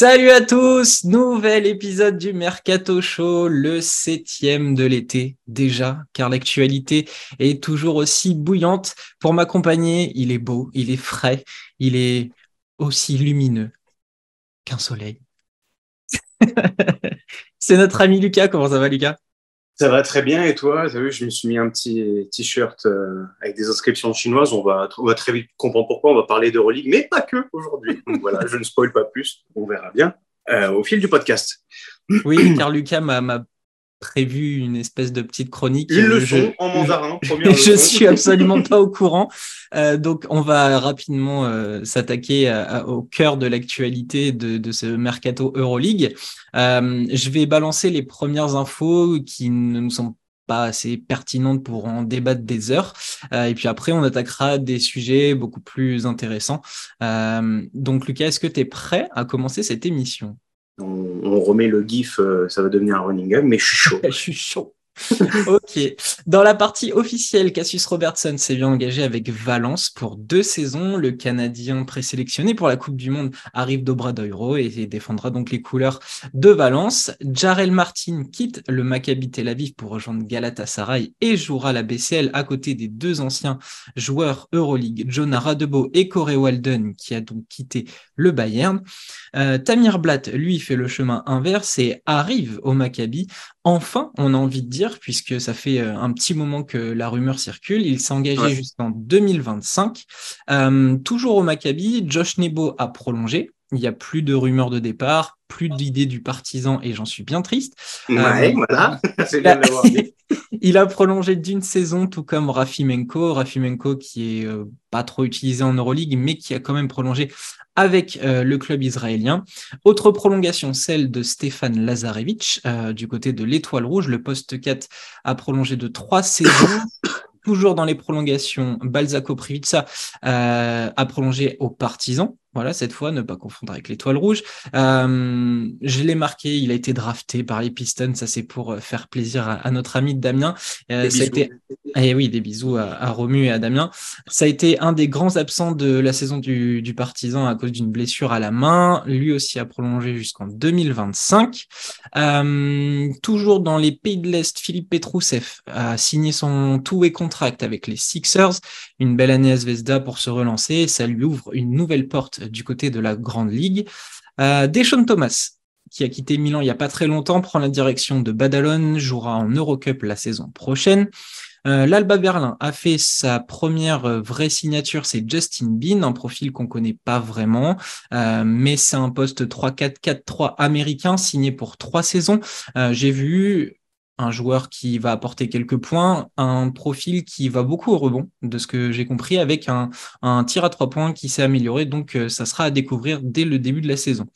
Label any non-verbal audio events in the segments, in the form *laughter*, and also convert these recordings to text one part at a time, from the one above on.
Salut à tous, nouvel épisode du Mercato Show, le septième de l'été déjà, car l'actualité est toujours aussi bouillante. Pour m'accompagner, il est beau, il est frais, il est aussi lumineux qu'un soleil. *laughs* C'est notre ami Lucas, comment ça va Lucas? Ça va très bien et toi, tu as vu, je me suis mis un petit t-shirt euh, avec des inscriptions chinoises. On va, on va très vite comprendre pourquoi. On va parler d'Euroleague, mais pas que aujourd'hui. Voilà, je ne spoil pas plus. On verra bien euh, au fil du podcast. Oui, car Lucas m'a prévu une espèce de petite chronique. Ils le sont en mandarin. *laughs* je suis absolument *laughs* pas au courant. Euh, donc, on va rapidement euh, s'attaquer au cœur de l'actualité de, de, ce mercato Euroleague. Euh, je vais balancer les premières infos qui ne nous sont pas assez pertinentes pour en débattre des heures. Euh, et puis après, on attaquera des sujets beaucoup plus intéressants. Donc, Lucas, est-ce que tu es prêt à commencer cette émission? On, remet le GIF, euh, ça va devenir un running gag, mais je suis *laughs* je suis chaud. *laughs* ok. Dans la partie officielle, Cassius Robertson s'est bien engagé avec Valence pour deux saisons. Le Canadien présélectionné pour la Coupe du Monde arrive d'Obradoiro et défendra donc les couleurs de Valence. Jarel Martin quitte le Maccabi Tel Aviv pour rejoindre Galatasaray et jouera la BCL à côté des deux anciens joueurs Euroleague, Jonah Radebo et Corey Walden, qui a donc quitté le Bayern. Euh, Tamir Blatt, lui, fait le chemin inverse et arrive au Maccabi. Enfin, on a envie de dire, puisque ça fait euh, un petit moment que la rumeur circule, il s'est engagé jusqu'en 2025. Euh, toujours au Maccabi, Josh Nebo a prolongé. Il n'y a plus de rumeurs de départ, plus d'idées du partisan et j'en suis bien triste. Ouais, voilà, *laughs* c'est bien *laughs* il a prolongé d'une saison, tout comme Rafimenko. Rafimenko qui est pas trop utilisé en Euroleague, mais qui a quand même prolongé avec euh, le club israélien. Autre prolongation, celle de Stéphane Lazarevich euh, du côté de l'Étoile Rouge. Le poste 4 a prolongé de trois *coughs* saisons. Toujours dans les prolongations, Balzaco Privica euh, a prolongé aux partisans. Voilà, cette fois, ne pas confondre avec l'étoile rouge. Euh, je l'ai marqué, il a été drafté par les Pistons. Ça, c'est pour euh, faire plaisir à, notre ami Damien. Euh, ça a été... Eh oui, des bisous à, à, Romu et à Damien. Ça a été un des grands absents de la saison du, du Partisan à cause d'une blessure à la main. Lui aussi a prolongé jusqu'en 2025. Euh, toujours dans les pays de l'Est, Philippe Petrousev a signé son two-way contract avec les Sixers. Une belle année à Zvezda pour se relancer. Ça lui ouvre une nouvelle porte du côté de la Grande Ligue. Euh, Deshaun Thomas, qui a quitté Milan il n'y a pas très longtemps, prend la direction de Badalone, jouera en Eurocup la saison prochaine. Euh, L'Alba Berlin a fait sa première vraie signature, c'est Justin Bean, un profil qu'on connaît pas vraiment, euh, mais c'est un poste 3-4-4-3 américain signé pour trois saisons. J'ai vu un joueur qui va apporter quelques points, un profil qui va beaucoup au rebond, de ce que j'ai compris, avec un, un, tir à trois points qui s'est amélioré. Donc, euh, ça sera à découvrir dès le début de la saison.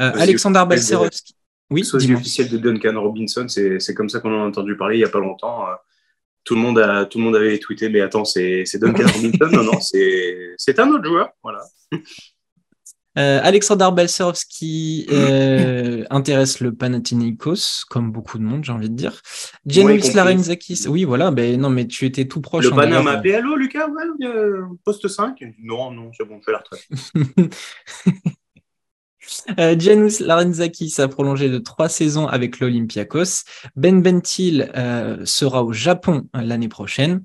Euh, Alexander Balcerovski. Oui, sosie officiel de Duncan Robinson, c'est comme ça qu'on en a entendu parler il n'y a pas longtemps. Euh, tout le, monde a, tout le monde avait tweeté, mais attends, c'est Duncan *laughs* Robinson? Non, non, c'est un autre joueur. Voilà. Euh, Alexander euh, intéresse le Panathinaikos, comme beaucoup de monde, j'ai envie de dire. Janusz Larenzakis, oui, voilà, ben non, mais tu étais tout proche. Le Panama m'a appelé, allô Lucas, ouais, euh, poste 5 Non, non, c'est bon, je fais la retraite. *laughs* Euh, Janusz Larenzakis a prolongé de trois saisons avec l'Olympiakos. Ben Bentil euh, sera au Japon l'année prochaine.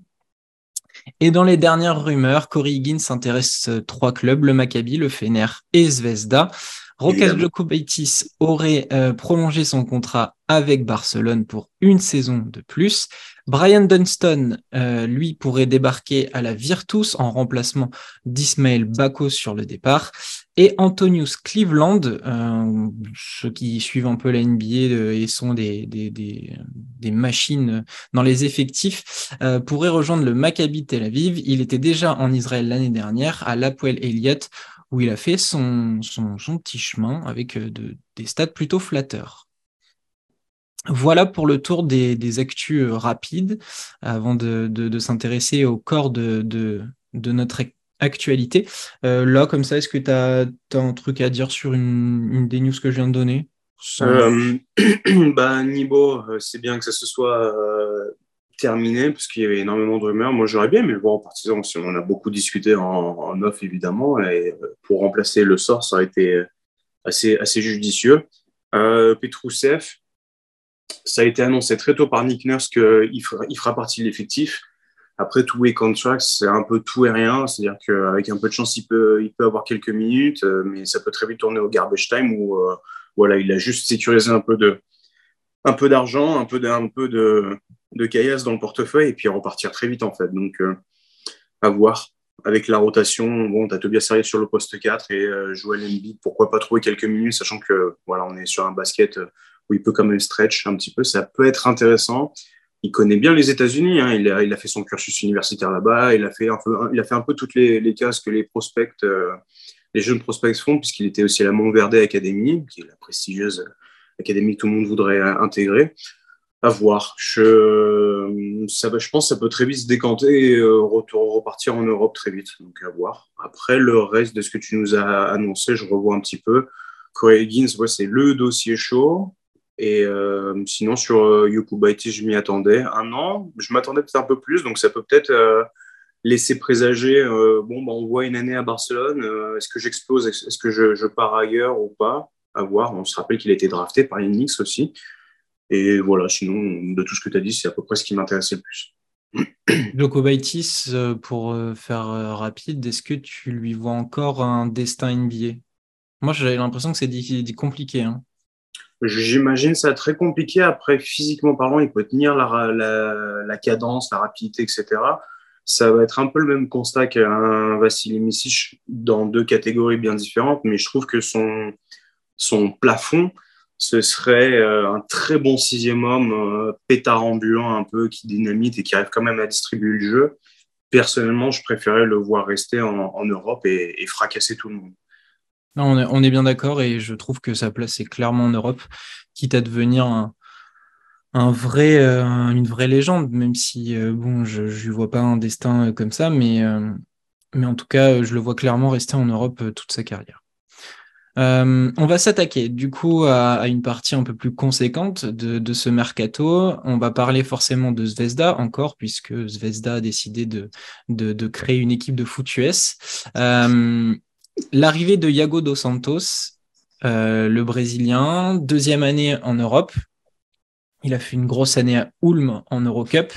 Et dans les dernières rumeurs, Corey Higgins s'intéresse trois clubs, le Maccabi, le Fener et Zvezda. Rokas Djokubaitis aurait euh, prolongé son contrat avec Barcelone pour une saison de plus. Brian Dunston, euh, lui, pourrait débarquer à la Virtus en remplacement d'Ismaël Bako sur le départ. Et Antonius Cleveland, euh, ceux qui suivent un peu la NBA et sont des, des, des, machines dans les effectifs, pourrait rejoindre le Maccabi Tel Aviv. Il était déjà en Israël l'année dernière à l'Apoel Elliott où il a fait son, son, petit chemin avec euh, des stats plutôt flatteurs. Voilà pour le tour des, des actus euh, rapides avant de, s'intéresser au corps de, de, notre actualité. Euh, là, comme ça, est-ce que tu as, un truc à dire sur une, des news que je viens de donner? *clears throat* Bah, Nibo, c'est bien que ça se soit terminé parce qu'il y avait énormément de rumeurs. Moi, j'aurais bien aimé le voir en partisan. Si on en a beaucoup discuté en, off, évidemment. Et euh, pour remplacer le sort, ça aurait été, assez, assez judicieux. Euh, Petrousev, ça a été annoncé très tôt par Nick Nurse qu'il fera, il fera partie de l'effectif. Après, tout est contract, c'est un peu tout et rien. C'est-à-dire qu'avec un peu de chance, il peut, il peut avoir quelques minutes, euh, mais ça peut très vite tourner au garbage time où euh, voilà, il a juste sécurisé un peu de, un peu d'argent, un peu de, peu de, de caillasse dans le portefeuille et puis repartir très vite en fait. Donc, euh, à voir. Avec la rotation, bon, as Tobias Serrier sur le poste 4 et euh, Joel Embiid, pourquoi pas trouver quelques minutes, sachant que voilà, on est sur un basket où il peut quand même stretch un petit peu. Ça peut être intéressant il connaît bien les États-Unis. Hein. Il, a, fait son cursus universitaire là-bas. Il a fait un peu, toutes les, cases que les prospects, euh, les jeunes prospects font, puisqu'il était aussi à la Montverde Academy, qui est la prestigieuse académie que tout le monde voudrait intégrer. À voir. Je, ça je pense que ça peut très vite se décanter et euh, retour, repartir en Europe très vite. Donc à voir. Après, le reste de ce que tu nous as annoncé, je revois un petit peu. Corey Higgins, c'est le dossier chaud. Et euh, sinon, sur euh, Yokubaiti, je m'y attendais un an. Je m'attendais peut-être un peu plus, donc ça peut peut-être euh, laisser présager euh, bon, bah, on voit une année à Barcelone, est-ce que j'explose, est-ce que je, pars ailleurs ou pas? À voir. On se rappelle qu'il a été drafté par les Knicks aussi. Et voilà, sinon, de tout ce que tu as dit, c'est à peu près ce qui m'intéressait le plus. *coughs* Jokobaitis, pour faire rapide, est-ce que tu lui vois encore un destin NBA Moi, j'avais l'impression que c'est compliqué. Hein. J'imagine ça très compliqué. Après, physiquement parlant, il peut tenir la, la, la, cadence, la rapidité, etc. Ça va être un peu le même constat qu'un Vassili Misic dans deux catégories bien différentes, mais je trouve que son, son plafond, ce serait euh, un très bon sixième homme, euh, pétard ambulant un peu, qui dynamite et qui arrive quand même à distribuer le jeu. Personnellement, je préférais le voir rester en, en Europe et, et fracasser tout le monde. On, est, bien d'accord et je trouve que sa place est clairement en Europe, quitte à devenir euh, une vraie légende, même si euh, bon, je ne vois pas un destin euh, comme ça, mais, en tout cas, je le vois clairement rester en Europe toute sa carrière. On va s'attaquer du coup à, une partie un peu plus conséquente de, ce mercato. On va parler forcément de Zvezda encore, puisque Zvezda a décidé de, créer une équipe de foot. L'arrivée de Iago dos Santos, euh, le Brésilien, deuxième année en Europe. Il a fait une grosse année à Ulm en Eurocup.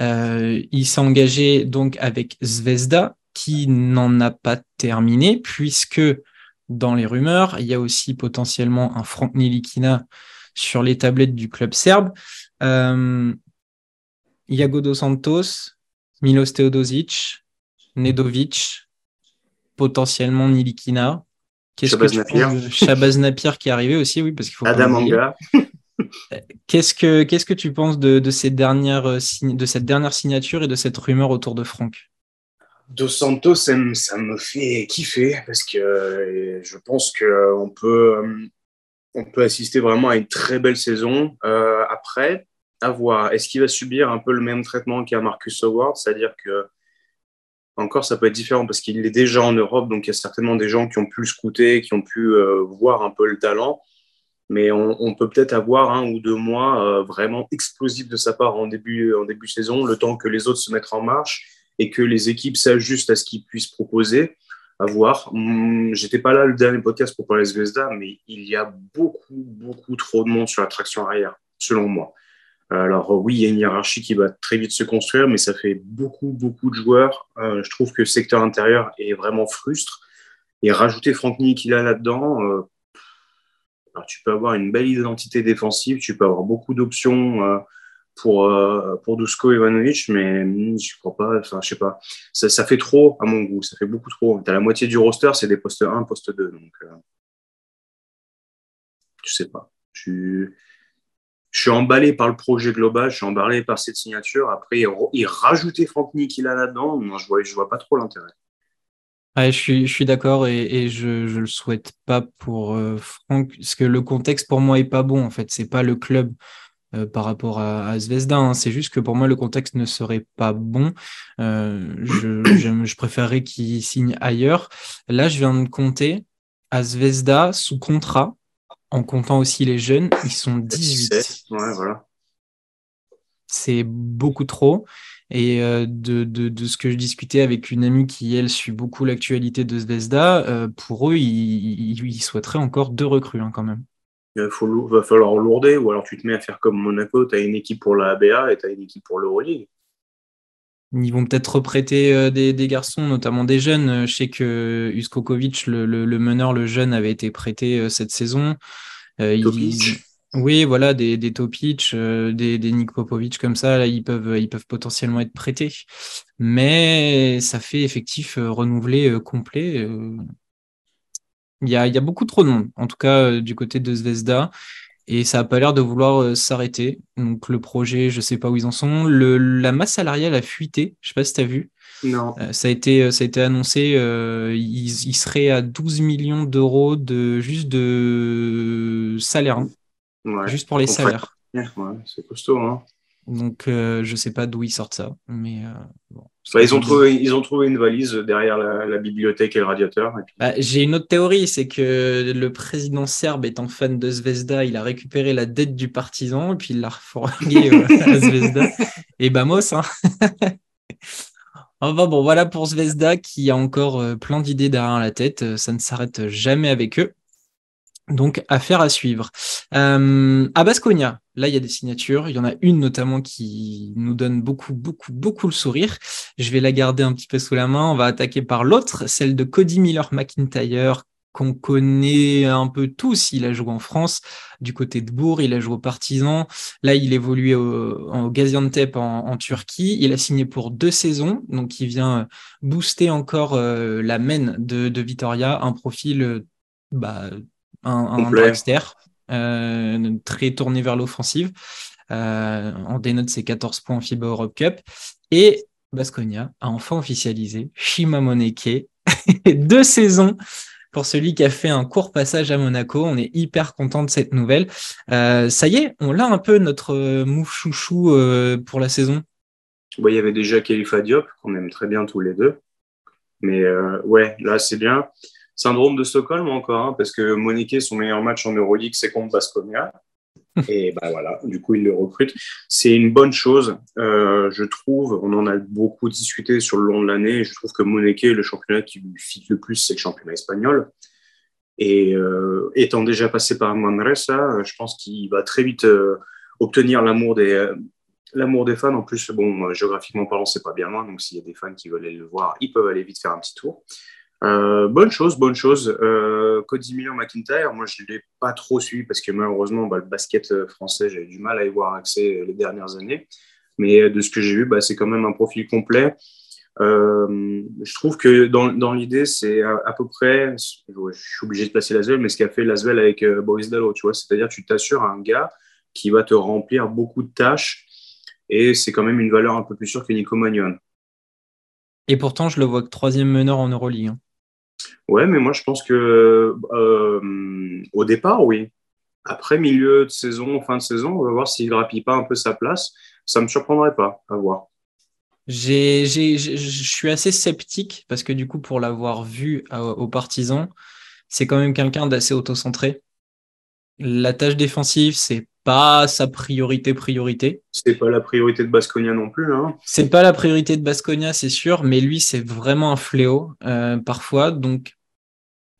Euh, il s'est engagé donc avec Zvezda, qui n'en a pas terminé, puisque dans les rumeurs, il y a aussi potentiellement un Frank Nilikina sur les tablettes du club serbe. Euh, Iago dos Santos, Milos Teodosic, Nedovic, potentiellement Nilikina. Qu'est-ce que tu penses Shabazz Napier qui est arrivé aussi, oui, parce qu'il faut. Adam Anga. *laughs* qu'est-ce que qu'est-ce que tu penses de, de, ces dernières euh, de cette dernière signature et de cette rumeur autour de Franck? Dos Santos, ça me, ça me, fait kiffer parce que euh, je pense qu'on peut on peut assister vraiment à une très belle saison. Euh, après, à voir. Est-ce qu'il va subir un peu le même traitement qu'à Marcus Howard, c'est-à-dire que encore, ça peut être différent parce qu'il est déjà en Europe, donc il y a certainement des gens qui ont pu le scouter, qui ont pu euh, voir un peu le talent. Mais on, peut peut-être avoir un ou deux mois euh, vraiment explosifs de sa part en début, en début saison, le temps que les autres se mettent en marche et que les équipes s'ajustent à ce qu'ils puissent proposer. À voir. Hum, j'étais pas là le dernier podcast pour parler de Zvezda, mais il y a beaucoup, beaucoup trop de monde sur la traction arrière, selon moi. Alors oui, il y a une hiérarchie qui va très vite se construire, mais ça fait beaucoup, beaucoup de joueurs. Euh, je trouve que le secteur intérieur est vraiment frustre. Et rajouter Franck Nikila là-dedans, euh, alors tu peux avoir une belle identité défensive, tu peux avoir beaucoup d'options euh, pour, pour Dusko Ivanovic, mais hmm, je crois pas, enfin je sais pas. Ça, fait trop à mon goût, ça fait beaucoup trop. Tu la moitié du roster, c'est des postes 1, poste 2. Donc, je sais pas. Je je suis emballé par le projet global, je suis emballé par cette signature. Après, il rajouter Franck Nick a là-dedans, je vois, je vois pas trop l'intérêt. Ouais, je suis, je suis d'accord et, et, je ne le souhaite pas pour euh, Franck, parce que le contexte pour moi est pas bon en fait. C'est pas le club euh, par rapport à, à Zvezda, hein. c'est juste que pour moi le contexte ne serait pas bon. Euh, je, *clears throat* je, je préférerais qu'il signe ailleurs. Là, je viens de compter à Zvezda sous contrat en comptant aussi les jeunes, ils sont 18. Ouais, voilà. C'est beaucoup trop. Et de, de, ce que je discutais avec une amie qui, elle, suit beaucoup l'actualité de Zvezda, pour eux, ils, souhaiteraient encore deux recrues hein, quand même. Il va falloir lourder, ou alors tu te mets à faire comme Monaco, tu as une équipe pour la ABA et tu as une équipe pour l'Euroleague. Ils vont peut-être reprêter euh, des, garçons, notamment des jeunes. Je sais que Uskokovic, le, meneur, le jeune, avait été prêté euh, cette saison. Euh, oui, voilà, des, des Topic, des, des Nick Popovic comme ça, là, ils peuvent, ils peuvent potentiellement être prêtés. Mais ça fait effectif renouvelé complet. Il y, a, y a beaucoup trop de monde, en tout cas du côté de Zvezda et ça n'a pas l'air de vouloir euh, s'arrêter. Donc le projet, je ne sais pas où ils en sont. Le, la masse salariale a fuité, je ne sais pas si tu as vu. Non. Euh, ça, a été, euh, ça a été annoncé, ils, seraient à 12 millions d'euros de, juste de salaire, hein. juste pour les salaires. Ouais, c'est costaud. Hein. Donc, euh, je ne sais pas d'où ils sortent ça. Mais, euh, bon, bah, ils, ont trouvé, ils ont trouvé une valise derrière la, bibliothèque et le radiateur. Bah, j'ai une autre théorie, c'est que le président serbe étant fan de Zvezda, il a récupéré la dette du partisan et puis il l'a refourgué *laughs* euh, à Zvezda. Et Bamos, hein *laughs* Enfin bon, voilà pour Zvezda qui a encore plein d'idées derrière la tête. Ça ne s'arrête jamais avec eux. Donc, affaire à suivre. Euh, à Basconia, là, il y a des signatures. Il y en a une notamment qui nous donne beaucoup, beaucoup, beaucoup le sourire. Je vais la garder un petit peu sous la main. On va attaquer par l'autre, celle de Cody Miller McIntyre, qu'on connaît un peu tous. Il a joué en France, du côté de Bourg, il a joué au Partizan. Là, il évoluait au, au Gaziantep en, Turquie. Il a signé pour deux saisons, donc il vient booster encore euh, la main de, de Vitoria, un profil bah, un, un dragster euh, très tourné vers l'offensive. Euh, on dénote ses 14 points en FIBA Europe Cup. Et Basconia a enfin officialisé Shima Moneke. *laughs* Deux saisons pour celui qui a fait un court passage à Monaco. On est hyper content de cette nouvelle. Euh, ça y est, on l'a un peu notre mouf chouchou pour la saison. il y avait déjà Khalifa Diop, qu'on aime très bien tous les deux. Mais ouais, là, c'est bien. Syndrome de Stockholm encore, hein, parce que Monique, son meilleur match en Euroleague, c'est contre Basconia. *laughs* Et ben voilà, du coup, il le recrute. C'est une bonne chose, euh, je trouve. On en a beaucoup discuté sur le long de l'année. Je trouve que Monique, le championnat qui lui fit le plus, c'est le championnat espagnol. Et euh, étant déjà passé par Manresa, je pense qu'il va très vite euh, obtenir l'amour des, l'amour des fans. En plus, bon, géographiquement parlant, c'est pas bien loin. Donc, s'il y a des fans qui veulent aller le voir, ils peuvent aller vite faire un petit tour. Euh, bonne chose, bonne chose. Euh, Cody McIntyre, moi je ne l'ai pas trop suivi parce que malheureusement bah, le basket euh, français, j'ai du mal à y voir accès les dernières années. Mais de ce que j'ai vu, bah, c'est quand même un profil complet. je trouve que dans, l'idée, c'est à, peu près, je suis obligé de placer Lasvel, mais ce qu'a fait Lasvel avec Boris Dallo, tu vois, c'est-à-dire tu t'assures un gars qui va te remplir beaucoup de tâches et c'est quand même une valeur un peu plus sûre que Nico Magnon. Et pourtant, je le vois que troisième meneur en Euroleague. Hein. Ouais, mais moi je pense que euh, au départ, oui. Après milieu de saison, fin de saison, on va voir s'il grappille pas un peu sa place. Ça me surprendrait pas à voir. Je suis assez sceptique parce que du coup, pour l'avoir vu aux partisans, c'est quand même quelqu'un d'assez autocentré. La tâche défensive, c'est pas sa priorité priorité. C'est pas la priorité de Basconia non plus. Hein. C'est pas la priorité de Basconia, c'est sûr, mais lui, c'est vraiment un fléau euh, parfois. Donc,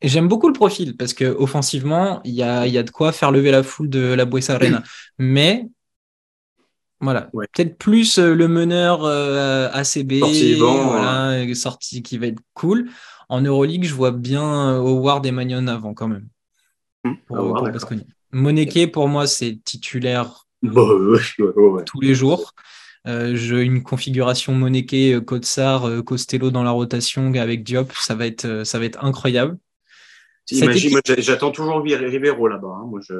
j'aime beaucoup le profil parce que offensivement, il y a, y a de quoi faire lever la foule de la Buesa Arena. mais voilà, peut-être plus euh, le meneur euh, ACB, voilà, sorti qui va être cool. En Euroleague, je vois bien Howard et Magnon avant quand même. Hum, pour, Basconia. Moneke, pour moi, c'est titulaire *laughs* tous les jours. Euh, une configuration Moneke, Kotsar, euh, Costello dans la rotation avec Diop, ça va être, euh, ça va être incroyable. J'attends toujours Rivero là-bas. Hein. Moi, je,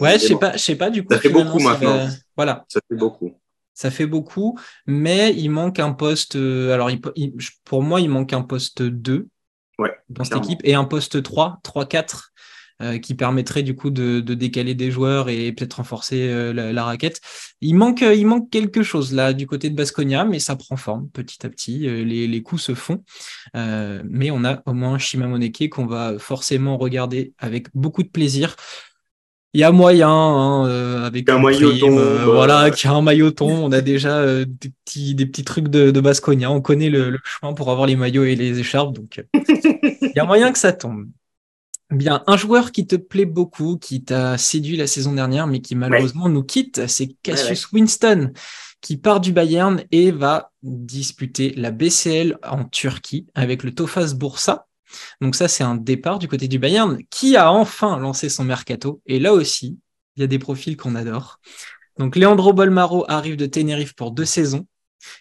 ouais, je sais pas, je sais pas du coup. Ça fait beaucoup maintenant. Voilà. Ça fait beaucoup. Ça fait beaucoup, mais il manque un poste. Alors, pour moi, il manque un poste 2 ouais, dans cette équipe et un poste 3, 3-4 euh, qui permettrait du coup de, décaler des joueurs et peut-être renforcer euh, la, raquette. Il manque, euh, il manque quelque chose là du côté de Basconia, mais ça prend forme petit à petit. les, les coups se font, mais on a au moins Shima Moneke qu'on va forcément regarder avec beaucoup de plaisir. Il y a moyen, hein, euh, avec un mailloton, euh, voilà, qui a un mailloton. On a déjà euh, des, petits, des petits trucs de, de Basconia. On connaît le, le, chemin pour avoir les maillots et les écharpes. Donc, *laughs* il y a moyen que ça tombe. Bien, un joueur qui te plaît beaucoup, qui t'a séduit la saison dernière, mais qui malheureusement nous quitte, c'est Cassius Winston, qui part du Bayern et va disputer la BCL en Turquie avec le Tofas Bursa. Donc ça, c'est un départ du côté du Bayern qui a enfin lancé son mercato. Et là aussi, il y a des profils qu'on adore. Donc Leandro Bolmaro arrive de Tenerife pour deux saisons.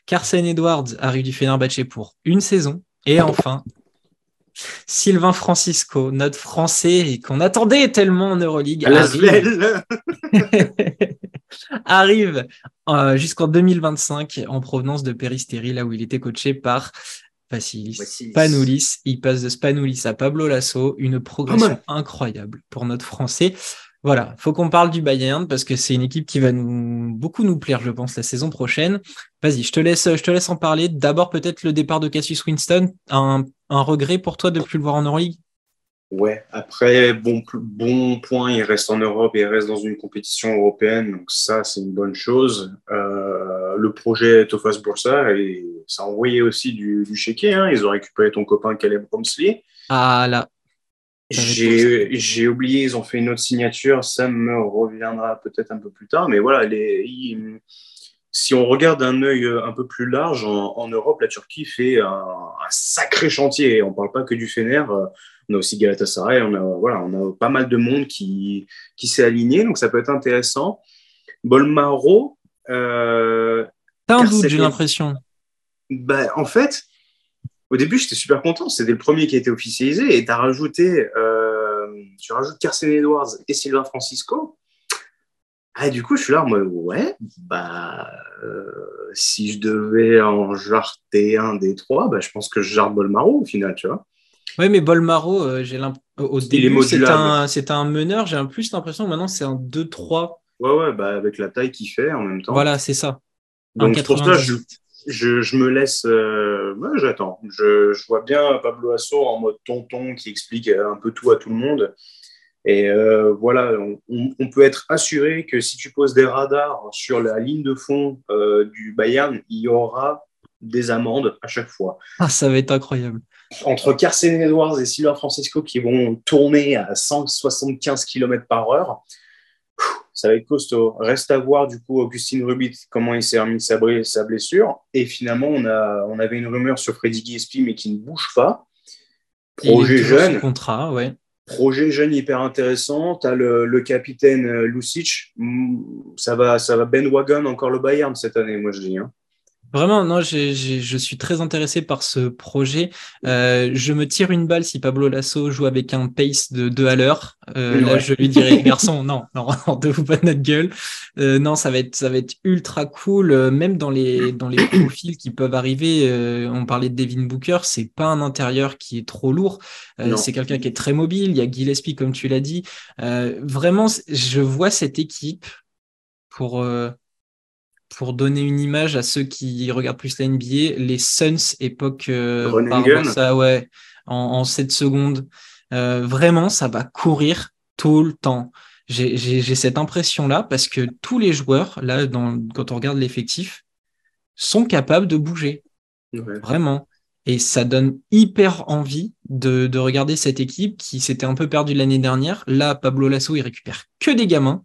Carson Edwards arrive du Fenerbahce pour une saison. Et enfin, Sylvain Francisco, notre Français qu'on attendait tellement en Euroleague, arrive, *laughs* arrive euh, jusqu'en 2025 en provenance de Peristeri, là où il était coaché par Vassilis, Spanoulis. Il passe de Spanoulis à Pablo Lasso, une progression incroyable pour notre Français. Voilà, faut qu'on parle du Bayern parce que c'est une équipe qui va nous beaucoup nous plaire, je pense, la saison prochaine. Vas-y, je te laisse, je te laisse en parler. D'abord, peut-être le départ de Cassius Winston, un, un regret pour toi de ne plus le voir en Euroleague? Ouais, après, bon, bon point, il reste en Europe et il reste dans une compétition européenne, donc ça, c'est une bonne chose. Euh, le projet Tofas Bursa, et ça a envoyé aussi du, du chéquier, hein. ils ont récupéré ton copain Caleb Bromsley. Ah là. J'ai oublié, ils ont fait une autre signature, ça me reviendra peut-être un peu plus tard, mais voilà, les, si on regarde un œil un peu plus large, en, Europe, la Turquie fait un, un sacré chantier. On ne parle pas que du Fener on a aussi Galatasaray, on a, voilà, on a pas mal de monde qui, qui s'est aligné, donc ça peut être intéressant. Bolmaro. Euh, T'as un doute, j'ai l'impression. Bah, en fait, au début, j'étais super content. C'était le premier qui a été officialisé et tu as rajouté, euh, tu rajoutes Carson Edwards et Sylvain Francisco. Ah, du coup, je suis là en mode, ouais, bah, euh, si je devais en jarter un des trois, bah, je pense que je jarte Bolmaro au final, tu vois. Oui, mais Bolmaro, euh, j'ai au début, c'était un, un, meneur. J'ai plus l'impression maintenant, c'est un 2-3. Ouais, ouais, bah, avec la taille qu'il fait en même temps. Voilà, c'est ça. Donc, pour ça, je, je, je, me laisse. Euh, j'attends. Je, je, vois bien Pablo Asso en mode tonton qui explique un peu tout à tout le monde. Et euh, voilà, on, on, peut être assuré que si tu poses des radars sur la ligne de fond du Bayern, il y aura des amendes à chaque fois. Ah, ça va être incroyable entre Carson Edwards et Sylvain Francisco qui vont tourner à 175 km par heure, ça va être costaud. Reste à voir du coup Augustine Rubit comment il s'est remis de sa, blessure. Et finalement, on, a, on avait une rumeur sur Freddy Gillespie mais qui ne bouge pas. Projet jeune. Contrat, ouais. Projet jeune hyper intéressant. Tu as le, capitaine euh, Lucic. Ça va, ça va Ben Wagon encore le Bayern cette année, moi je dis. Hein. Vraiment, non, je suis très intéressé par ce projet. Euh, je me tire une balle si Pablo Lasso joue avec un pace de 2 à l'heure. Euh, là, je lui dirais, garçon, non, non, *laughs* ne vous pas notre gueule. Euh, non, ça va être, ça va être ultra cool. même dans les, dans les profils qui peuvent arriver, on parlait de Devin Booker, c'est pas un intérieur qui est trop lourd. c'est quelqu'un qui est très mobile. Il y a Gillespie, comme tu l'as dit. vraiment, je vois cette équipe pour pour donner une image à ceux qui regardent plus la NBA, les Suns époque euh, ça, ouais, en, 7 secondes. Euh, vraiment, ça va courir tout le temps. J'ai cette impression-là parce que tous les joueurs, là, dans, quand on regarde l'effectif, sont capables de bouger. Vraiment. Et ça donne hyper envie de, de regarder cette équipe qui s'était un peu perdue l'année dernière. Là, Pablo Lasso, il récupère que des gamins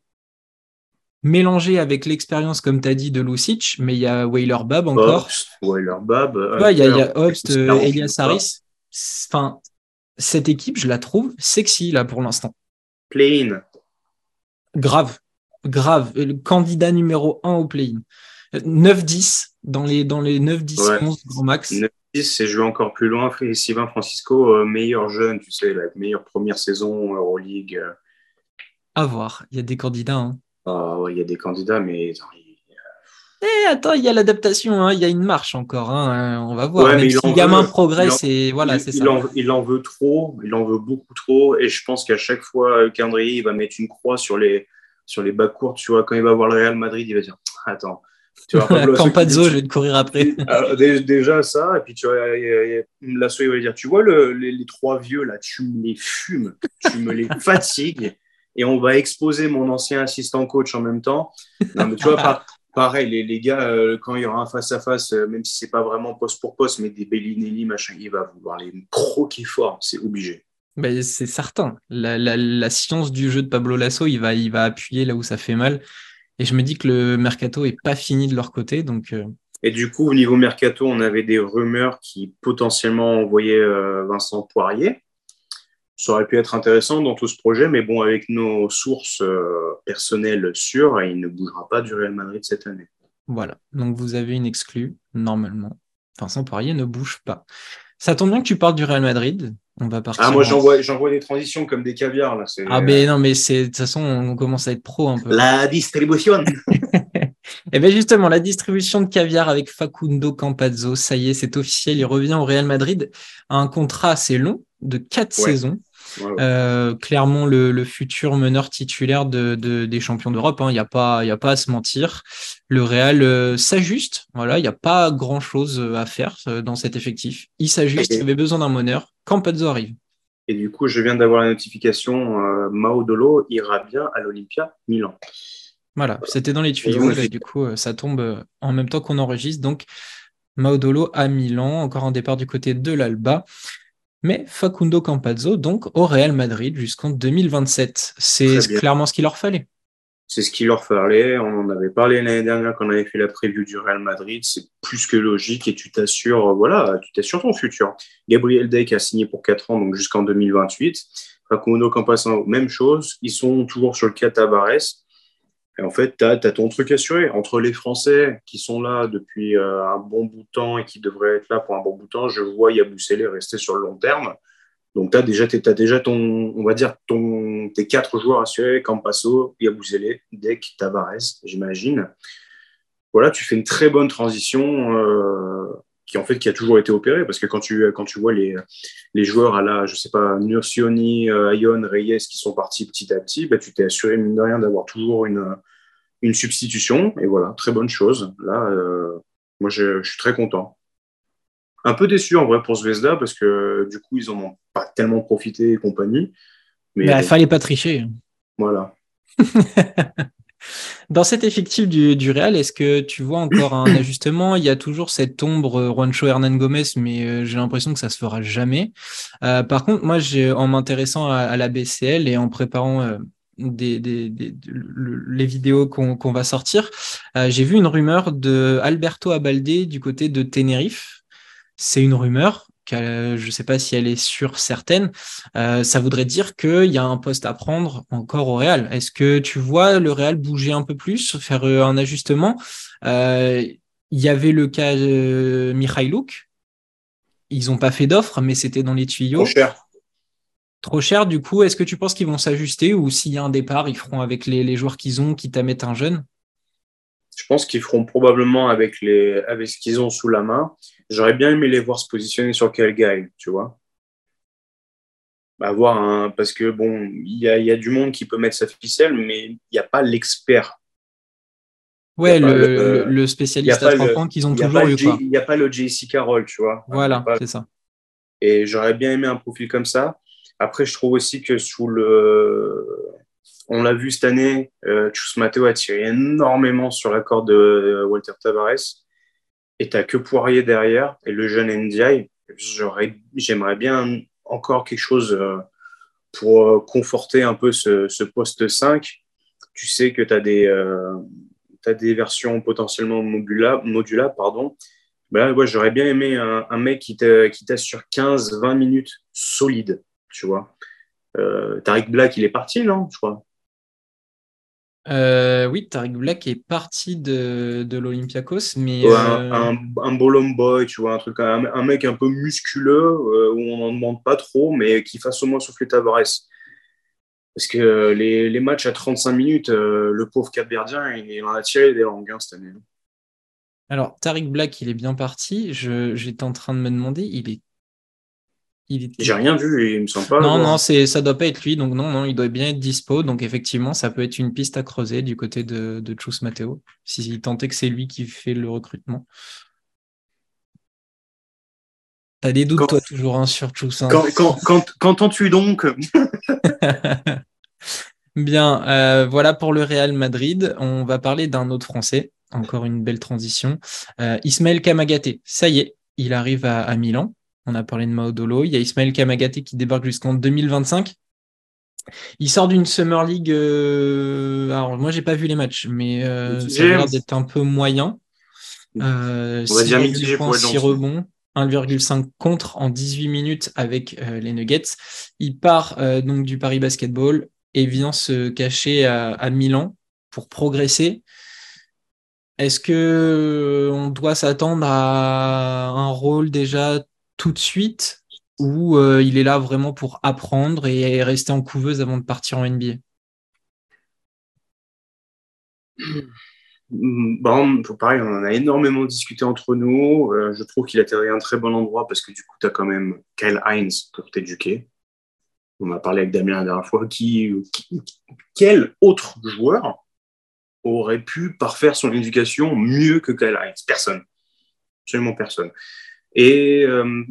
mélangé avec l'expérience, comme tu as dit, de Lucic, mais il y a Wailer Bab encore. Wailer Bab. il y a, y a Obst, euh, Elias Harris. Enfin, cette équipe, je la trouve sexy là pour l'instant. Play-in. Grave, grave. Le candidat numéro 1 au play-in. 9-10 dans les, dans les 9-10, 11 grand max. 9-10, c'est jouer encore plus loin. Sylvain Francisco, euh, meilleur jeune, tu sais, la meilleure première saison Euroleague. Euh. À voir, il y a des candidats. Hein. Ah il y a des candidats, mais. Eh, attends, il y a l'adaptation, hein, il y a une marche encore, hein, on va voir. si le gamin progresse, et voilà, c'est ça. il en veut trop, il en veut beaucoup trop, et je pense qu'à chaque fois qu'André il va mettre une croix sur les, sur les bas courts, tu vois, quand il va voir le Real Madrid, il va dire Attends, tu vois, *laughs* Campazzo, je vais te courir après. *laughs* Ah, déjà ça, et puis tu vois, Lasso, il va dire Tu vois le, les, les, trois vieux là, tu me les fumes, tu me les *laughs* fatigues et on va exposer mon ancien assistant coach en même temps. Non, mais tu vois, pareil, les, les gars, euh, quand il y aura un face-à-face, euh, même si c'est pas vraiment poste pour poste, mais des Bellinelli, machin, il va vouloir les croquer fort, c'est obligé. Ben, c'est certain. La, la, la, science du jeu de Pablo Lasso, il va, il va appuyer là où ça fait mal. Et je me dis que le mercato est pas fini de leur côté. Donc, euh, Et du coup, au niveau mercato, on avait des rumeurs qui potentiellement envoyaient Vincent Poirier ça aurait pu être intéressant dans tout ce projet, mais bon, avec nos sources euh, personnelles sûres, il ne bougera pas du Real Madrid cette année. Voilà, donc vous avez une exclue, normalement. Vincent Poirier ne bouge pas. Ça tombe bien que tu parles du Real Madrid. On va partir. Ah, moi, j'envoie, j'envoie des transitions comme des caviars. Là. Ah, mais non, mais c'est, de toute façon, on commence à être pro un peu. La distribution. Et *laughs* eh bien justement, la distribution de caviar avec Facundo Campazzo, ça y est, c'est officiel, il revient au Real Madrid à un contrat assez long de quatre saisons. Euh, clairement, le, futur meneur titulaire de, des champions d'Europe, hein. il n'y a, pas, a pas à se mentir. Le Real euh, s'ajuste. Voilà, il n'y a pas grand chose à faire euh, dans cet effectif. Il s'ajuste. Il avait besoin d'un meneur. Campazzo arrive. Et du coup, je viens d'avoir la notification. Maudolo ira bien à l'Olympia Milan. Voilà, c'était dans les tuyaux. Et, du coup, ça tombe en même temps qu'on enregistre. Donc, Maudolo à Milan, encore un départ du côté de l'Alba mais Facundo Campazzo, donc au Real Madrid jusqu'en 2027. C'est clairement ce qu'il leur fallait. C'est ce qu'il leur fallait. On en avait parlé l'année dernière quand on avait fait la preview du Real Madrid. C'est plus que logique et tu t'assures, voilà, tu t'assures ton futur. Gabriel Deck a signé pour 4 ans, donc jusqu'en 2028. Facundo Campazzo, même chose. Ils sont toujours sur le cas Tavares. Et en fait, tu as, ton truc assuré. Entre les Français qui sont là depuis euh, un bon bout de temps et qui devraient être là pour un bon bout de temps, je vois Yabusele rester sur le long terme. Donc, tu as déjà, as déjà ton, on va dire, ton, tes quatre joueurs assurés Campasso, Yabusele, Deck, Tavares, j'imagine. Voilà, tu fais une très bonne transition euh, qui, en fait, qui a toujours été opérée parce que quand tu, quand tu vois les, les joueurs à la, je sais pas, Nursioni, euh, Ayon, Reyes qui sont partis petit à petit, bah, tu t'es assuré, mine de rien, d'avoir toujours une une substitution. Et voilà, très bonne chose. Là, euh, moi, je, suis très content. Un peu déçu en vrai pour Zvezda parce que du coup, ils n'en ont pas tellement profité et compagnie. Mais il fallait pas tricher. Voilà. *laughs* Dans cet effectif du, du Real, est-ce que tu vois encore un *clears throat* ajustement? Il y a toujours cette ombre euh, Juancho Hernan Gomez, mais euh, j'ai l'impression que ça se fera jamais. par contre, moi, en m'intéressant à, la BCL et en préparant des, les vidéos qu'on va sortir, euh, j'ai vu une rumeur de Alberto Abalde du côté de Tenerife. C'est une rumeur, je ne sais pas si elle est sûre certaine. Euh, ça voudrait dire qu'il y a un poste à prendre encore au Real. Est-ce que tu vois le Real bouger un peu plus, faire euh, un ajustement? Il y avait le cas de Mikhailouk. Ils n'ont pas fait d'offre, mais c'était dans les tuyaux. Trop cher. Trop cher, du coup, est-ce que tu penses qu'ils vont s'ajuster ou s'il y a un départ, ils feront avec les, joueurs qu'ils ont, quitte à mettre un jeune? Je pense qu'ils feront probablement avec, les, avec ce qu'ils ont sous la main. J'aurais bien aimé les voir se positionner sur quel gars, tu vois. Avoir un, parce que bon, il y a, y a, du monde qui peut mettre sa ficelle, mais il n'y a pas l'expert. Ouais, le, le, spécialiste à 30 ans qu'ils ont toujours eu. Il n'y a pas le JC Carroll, tu vois. Voilà, c'est ça. Et j'aurais bien aimé un profil comme ça. Après, je trouve aussi que sous le. On l'a vu cette année, euh, Chus Matteo a tiré énormément sur l'accord de euh, Walter Tavares. Et tu que Poirier derrière et le jeune NDI. J'aimerais bien encore quelque chose euh, pour euh, conforter un peu ce, poste 5. Tu sais que tu as des, as des versions potentiellement modulables, modulables pardon. Ben là, j'aurais bien aimé un, un mec qui t'assure 15-20 minutes solides tu vois. Euh, Tariq Black, il est parti, non, je crois? Euh, oui, Tariq Black est parti de, de l'Olympiakos, mais euh, un, un, boy, tu vois, un truc, un, mec un peu musculeux où on n'en demande pas trop, mais qui fasse au moins souffler Tavares. Parce que les, les matchs à 35 minutes, le pauvre Capverdien, il, en a tiré des langues hein, cette année. Alors, Tariq Black, il est bien parti. J'étais en train de me demander, il est j'ai rien vu, il me semble pas. Non, non, c'est, ça doit pas être lui, donc non, non, il doit bien être dispo. Donc effectivement, ça peut être une piste à creuser du côté de, de Chus Matteo, s'il tentait que c'est lui qui fait le recrutement. T'as des doutes, toi, toujours, hein, sur Chus. Hein. Quand, quand, qu'entends-tu donc *laughs* Bien, euh, voilà pour le Real Madrid. On va parler d'un autre Français. Encore une belle transition. Euh, Ismaël Kamagaté, ça y est, il arrive à, Milan. On a parlé de Maudolo. Il y a Ismaël Kamagaté qui débarque jusqu'en 2025. Il sort d'une Summer League. Euh, alors, moi, j'ai pas vu les matchs, mais ça a l'air d'être un peu moyen. Euh, On va dire mitigé pour 6 rebonds. 1,5 contre en 18 minutes avec les Nuggets. Il part donc du Paris Basketball et vient se cacher à, Milan pour progresser. Est-ce que euh, on doit s'attendre à un rôle déjà tout de suite ou euh, il est là vraiment pour apprendre et rester en couveuse avant de partir en NBA Bon, pareil, on en a énormément discuté entre nous. Euh, je trouve qu'il atterrit à un très bon endroit parce que du coup, tu as quand même Kyle Hines pour t'éduquer on a parlé avec Damien la dernière fois, qui, quel autre joueur aurait pu parfaire son éducation mieux que Kyle Hines? Personne. Absolument personne. Et euh,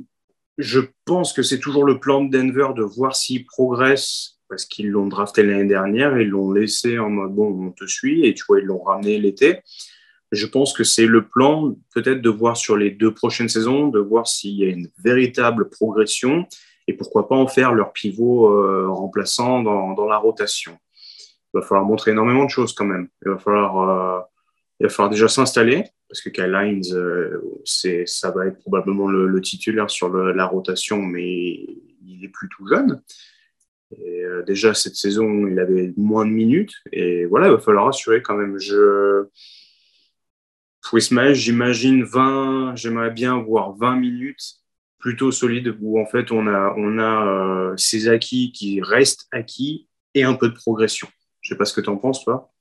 je pense que c'est toujours le plan de Denver de voir s'il progresse, parce qu'ils l'ont drafté l'année dernière, ils l'ont laissé en mode bon, on te suit, et tu vois, ils l'ont ramené l'été. Je pense que c'est le plan, peut-être, de voir sur les deux prochaines saisons, de voir s'il y a une véritable progression et pourquoi pas en faire leur pivot euh, remplaçant dans, la rotation. Il va falloir montrer énormément de choses quand même. Il va falloir, euh, il va falloir déjà s'installer parce que Kyle Hines, euh, ça va être probablement le, titulaire sur la rotation, mais il est plus tout jeune. Et, déjà cette saison, il avait moins de minutes et voilà, il va falloir assurer quand même. Je pour Ismaël, j'imagine 20, j'aimerais bien voir 20 minutes plutôt solide où en fait on a, on a euh, ces acquis qui restent acquis et un peu de progression. Je sais pas ce que tu en penses, toi.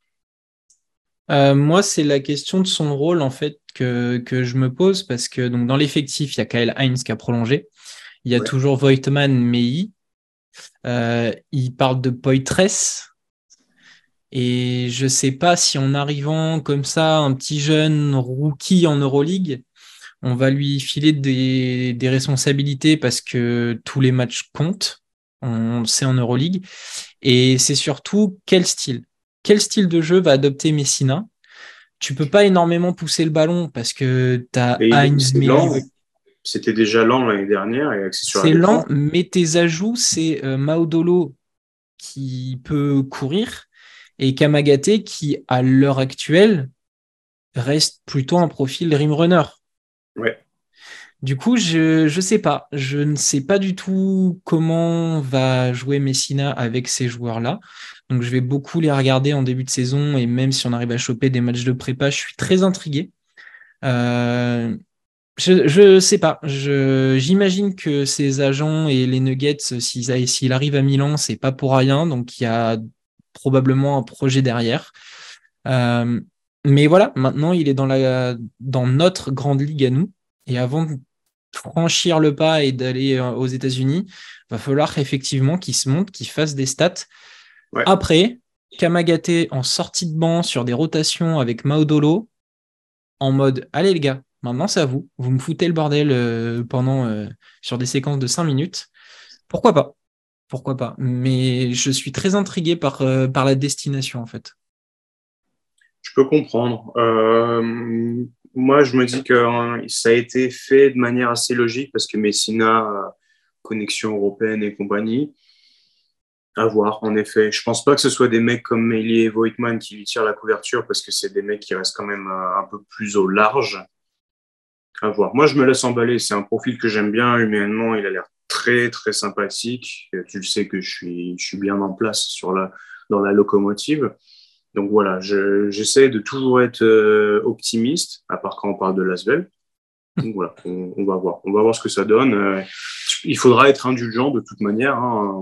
Euh, moi, c'est la question de son rôle en fait que, que je me pose parce que donc dans l'effectif, il y a Kyle Heinz qui a prolongé. Il y a toujours Voigtman, Mei. Euh, il parle de Poitres. Et je sais pas si en arrivant comme ça, un petit jeune rookie en Euroleague, on va lui filer des, responsabilités parce que tous les matchs comptent. On le sait en Euroleague. Et c'est surtout quel style? Quel style de jeu va adopter Messina? Tu peux pas énormément pousser le ballon parce que tu as Heinz C'était déjà lent l'année dernière. C'est lent, mais tes ajouts, c'est euh, Maudolo qui peut courir et Kamagate qui, à l'heure actuelle, reste plutôt un profil rim runner. Du coup, je ne sais pas. Je ne sais pas du tout comment va jouer Messina avec ces joueurs-là. Donc, je vais beaucoup les regarder en début de saison et même si on arrive à choper des matchs de prépa, je suis très intrigué. Euh, je ne sais pas. J'imagine que ces agents et les Nuggets, s'ils arrivent à Milan, c'est pas pour rien. Donc, il y a probablement un projet derrière. Euh, mais voilà, maintenant, il est dans, dans notre grande ligue à nous. Et avant de franchir le pas et d'aller euh, aux États-Unis, va falloir effectivement qu'il se monte, qu'il fasse des stats. Après, Kamagaté en sortie de banc sur des rotations avec Maudolo, en mode Allez les gars, maintenant c'est à vous. Vous me foutez le bordel euh, pendant euh, sur des séquences de 5 minutes. Pourquoi pas? Pourquoi pas? Mais je suis très intrigué par, par la destination en fait. Je peux comprendre. Euh, moi, je me dis que hein, ça a été fait de manière assez logique parce que Messina, connexion européenne et compagnie, à voir, en effet. Je pense pas que ce soit des mecs comme Meili et Voigtman qui lui tirent la couverture parce que c'est des mecs qui restent quand même euh, un peu plus au large. À voir. Moi, je me laisse emballer. C'est un profil que j'aime bien humainement. Il a l'air très, très sympathique. Tu le sais que je suis, je suis bien en place sur la, dans la locomotive. Donc voilà, j'essaie de toujours être euh, optimiste, à part quand on parle de Lasvel. On, va voir. Ce que ça donne. Euh, il faudra être indulgent de toute manière. Hein.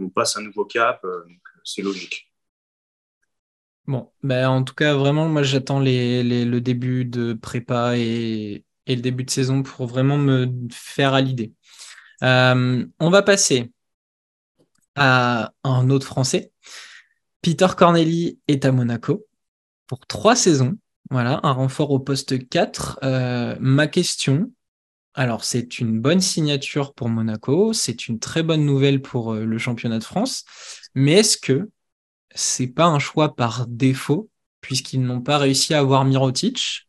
On, passe un nouveau cap, euh, c'est logique. Bon, ben en tout cas, vraiment, moi j'attends le début de prépa et, le début de saison pour vraiment me faire à l'idée. on va passer à un autre Français Peter Corneli est à Monaco pour trois saisons. Voilà, un renfort au poste 4. Euh, ma question, alors c'est une bonne signature pour Monaco, c'est une très bonne nouvelle pour euh, le championnat de France, mais est-ce que c'est pas un choix par défaut, puisqu'ils n'ont pas réussi à avoir Mirotic?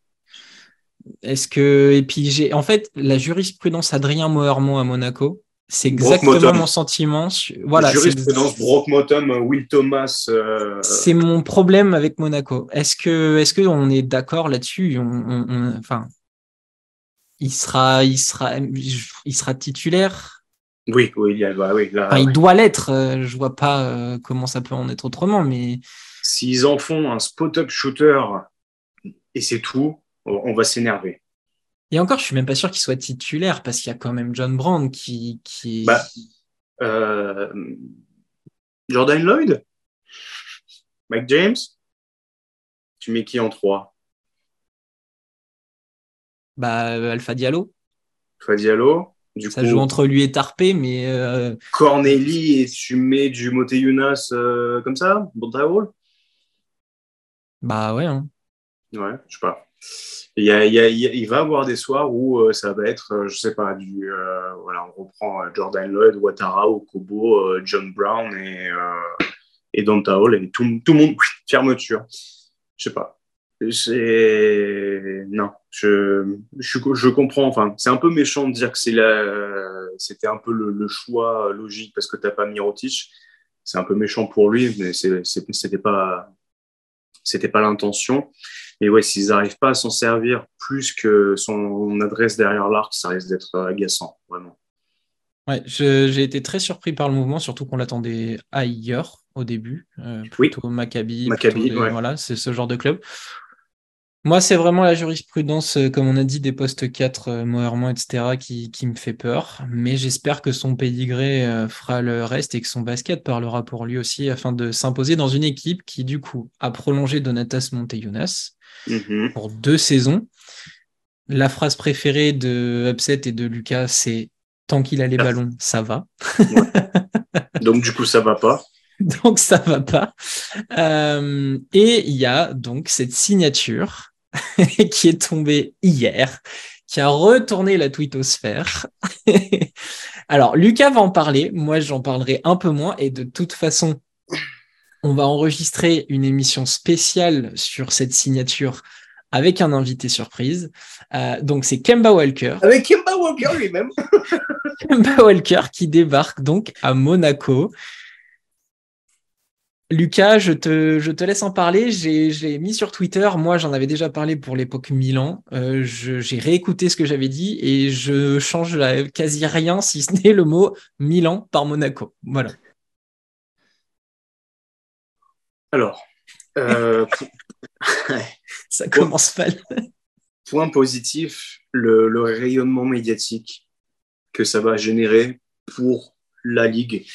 Est-ce que. Et puis, j'ai. En fait, la jurisprudence Adrien Moermont à Monaco, c'est exactement mon sentiment. Voilà, jurisprudence Will Thomas. Euh, c'est mon problème avec Monaco. Est-ce que, est-ce que on est d'accord là-dessus? Enfin, il sera, il sera, il sera titulaire? Oui, oui, il, y a, bah oui, il doit l'être. Euh, je vois pas euh, comment ça peut en être autrement, mais s'ils en font un spot-up shooter et c'est tout, on va s'énerver. Et encore, je suis même pas sûr qu'il soit titulaire parce qu'il y a quand même John Brand qui. qui... Bah, euh, Jordan Lloyd? Mike James? Tu mets qui en 3 Bah, Alpha Diallo. Alpha Diallo. Du ça joue entre lui et Tarpé, mais. Euh... Corneli et tu mets du Mote Younas euh, comme ça? Bon Bah ouais. Hein. Ouais, je sais pas. Il, y a, il, y va avoir des soirs où euh, ça va être, euh, je sais pas, du, euh, voilà, on reprend Jordan Lloyd, Ouattara, Okobo, John Brown et, et Donta Hall et tout, tout le monde, *laughs* fermeture. Je sais pas. C'est non, je, je, je, comprends. Enfin, c'est un peu méchant de dire que c'était un peu le, choix logique parce que t'as pas Mirotic. C'est un peu méchant pour lui, mais c'était pas, pas l'intention. Et ouais, s'ils n'arrivent pas à s'en servir plus que son adresse derrière l'arc, ça risque d'être agaçant, vraiment. Ouais, j'ai été très surpris par le mouvement, surtout qu'on l'attendait ailleurs au début, euh, plutôt oui. Maccabi. Maccabi Voilà, c'est ce genre de club. Moi, c'est vraiment la jurisprudence, euh, comme on a dit, des postes 4, euh, Moerman, etc., qui, qui, me fait peur. Mais j'espère que son pédigré euh, fera le reste et que son basket parlera pour lui aussi afin de s'imposer dans une équipe qui, du coup, a prolongé Donatas Monteyunas mm-hmm. pour deux saisons. La phrase préférée de Upset et de Lucas, c'est tant qu'il a les ballons, ça va. donc, du coup, ça va pas. *laughs* donc, ça va pas. Euh, et il y a donc cette signature *laughs* qui est tombé hier, qui a retourné la twittosphère. *laughs* Alors, Lucas va en parler, moi j'en parlerai un peu moins, et de toute façon, on va enregistrer une émission spéciale sur cette signature avec un invité surprise. Euh, donc c'est Kemba Walker. Avec Kemba Walker lui-même. *laughs* Kemba Walker qui débarque donc à Monaco. Lucas, je te, je te laisse en parler. J'ai mis sur Twitter. Moi, j'en avais déjà parlé pour l'époque Milan. Euh, j'ai réécouté ce que j'avais dit et je change quasi rien, si ce *laughs* n'est le mot Milan par Monaco. Voilà. Alors, euh, *laughs* ça commence mal. *laughs* Point positif, le, le rayonnement médiatique que ça va générer pour la Ligue.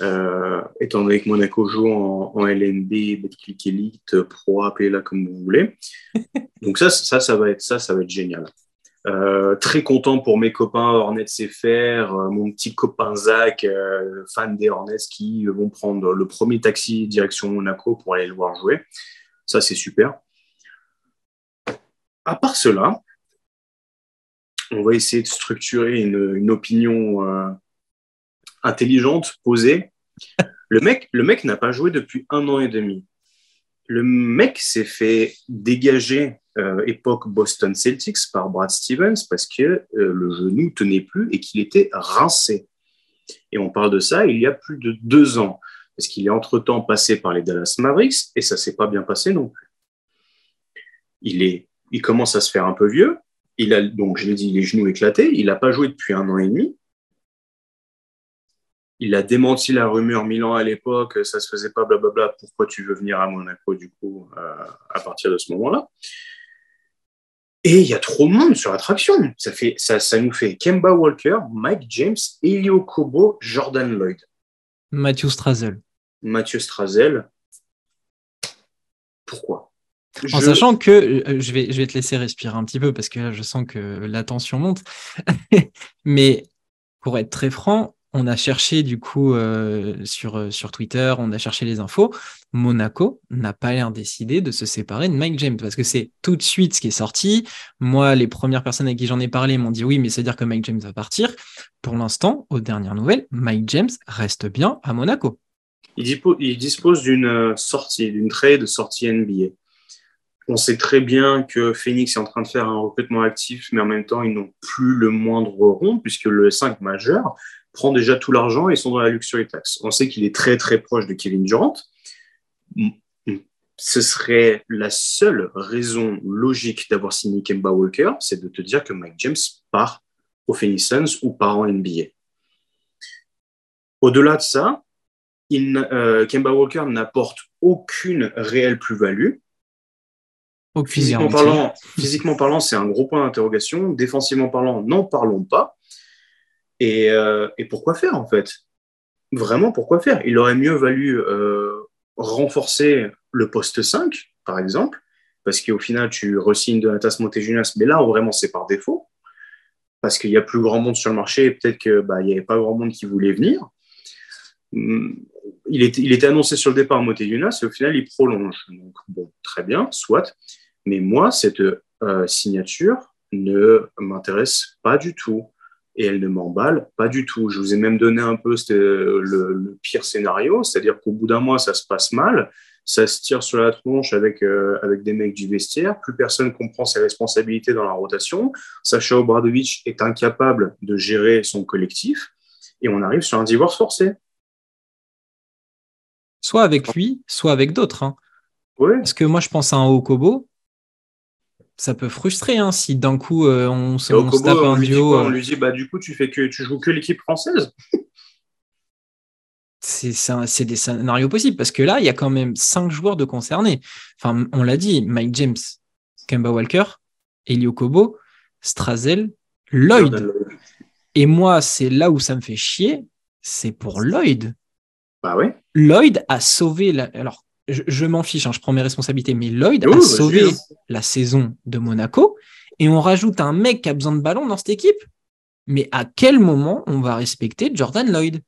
Euh, étant donné que Monaco joue en, en LNB, Betclic Elite, Pro, appelez-la comme vous voulez. *laughs* Donc ça, ça, ça va être ça, ça va être génial. Euh, très content pour mes copains Hornets CFR, euh, mon petit copain Zach, euh, fan des Hornets, qui vont prendre le premier taxi direction Monaco pour aller le voir jouer. Ça, c'est super. À part cela, on va essayer de structurer une, une opinion intelligente, posée. Le mec, le mec n'a pas joué depuis un an et demi. Le mec s'est fait dégager euh, époque Boston Celtics par Brad Stevens parce que euh, le genou tenait plus et qu'il était rincé. Et on parle de ça il y a plus de deux ans parce qu'il est entre-temps passé par les Dallas Mavericks et ça s'est pas bien passé non plus. Il, est, il commence à se faire un peu vieux. Il a, donc, je l'ai dit, les genoux éclatés. Il n'a pas joué depuis un an et demi. Il a démenti la rumeur Milan à l'époque, ça se faisait pas, blablabla. Pourquoi tu veux venir à Monaco, du coup, euh, à partir de ce moment-là? Et il y a trop de monde sur l'attraction. Ça, fait, ça, ça nous fait Kemba Walker, Mike James, Elio Kobo, Jordan Lloyd. Matthew Strazel. Mathieu Strazel. Pourquoi? En sachant que euh, je, vais, je vais te laisser respirer un petit peu parce que là, je sens que la tension monte. *laughs* Mais pour être très franc, on a cherché du coup euh, sur, sur Twitter, on a cherché les infos. Monaco n'a pas l'air décidé de se séparer de Mike James parce que c'est tout de suite ce qui est sorti. Moi, les premières personnes à qui j'en ai parlé m'ont dit oui, mais c'est-à-dire que Mike James va partir. Pour l'instant, aux dernières nouvelles, Mike James reste bien à Monaco. il, dispose d'une sortie, d'une trade de sortie NBA. On sait très bien que Phoenix est en train de faire un recrutement actif, mais en même temps, ils n'ont plus le moindre rond, puisque le 5 majeur prend déjà tout l'argent et sont dans la luxury tax. On sait qu'il est très très proche de Kevin Durant. Ce serait la seule raison logique d'avoir signé Kemba Walker, c'est de te dire que Mike James part au Phoenix Suns ou part en NBA. Au-delà de ça, euh, Kemba Walker n'apporte aucune réelle plus-value. Physiquement parlant, physiquement parlant, c'est un gros point d'interrogation. Défensivement parlant, n'en parlons pas. Euh, et, pourquoi faire en fait? Vraiment, pourquoi faire? Il aurait mieux valu euh, renforcer le poste 5, par exemple, parce qu'au final, tu resignes de Natas Montejunas, mais là, vraiment, c'est par défaut, parce qu'il y a plus grand monde sur le marché et peut-être qu'il bah, n'y avait pas grand monde qui voulait venir. Il était, il était annoncé sur le départ Montejunas et au final, il prolonge. Donc, bon, très bien, soit. Mais moi, cette euh, signature ne m'intéresse pas du tout et elle ne m'emballe pas du tout. Je vous ai même donné un peu le, le pire scénario, c'est-à-dire qu'au bout d'un mois, ça se passe mal, ça se tire sur la tronche avec, euh, avec des mecs du vestiaire, plus personne comprend ses responsabilités dans la rotation, Sacha Obradovic est incapable de gérer son collectif, et on arrive sur un divorce forcé. Soit avec lui, soit avec d'autres. Hein. Parce que moi, je pense à un Okobo, ça peut frustrer hein, si d'un coup euh, on, se tape un duo. on lui dit bah du coup tu fais que tu joues que l'équipe française. c'est des scénarios possibles parce que là il y a quand même cinq joueurs de concernés. Enfin on l'a dit Mike James, Kemba Walker, Elio Kobo, Strazel, Lloyd. Et moi c'est là où ça me fait chier, c'est pour Lloyd. Bah ouais. Lloyd a sauvé la... alors je, m'en fiche, hein, je prends mes responsabilités, mais Lloyd a sauvé hein. la saison de Monaco et on rajoute un mec qui a besoin de ballon dans cette équipe. Mais à quel moment on va respecter Jordan Lloyd?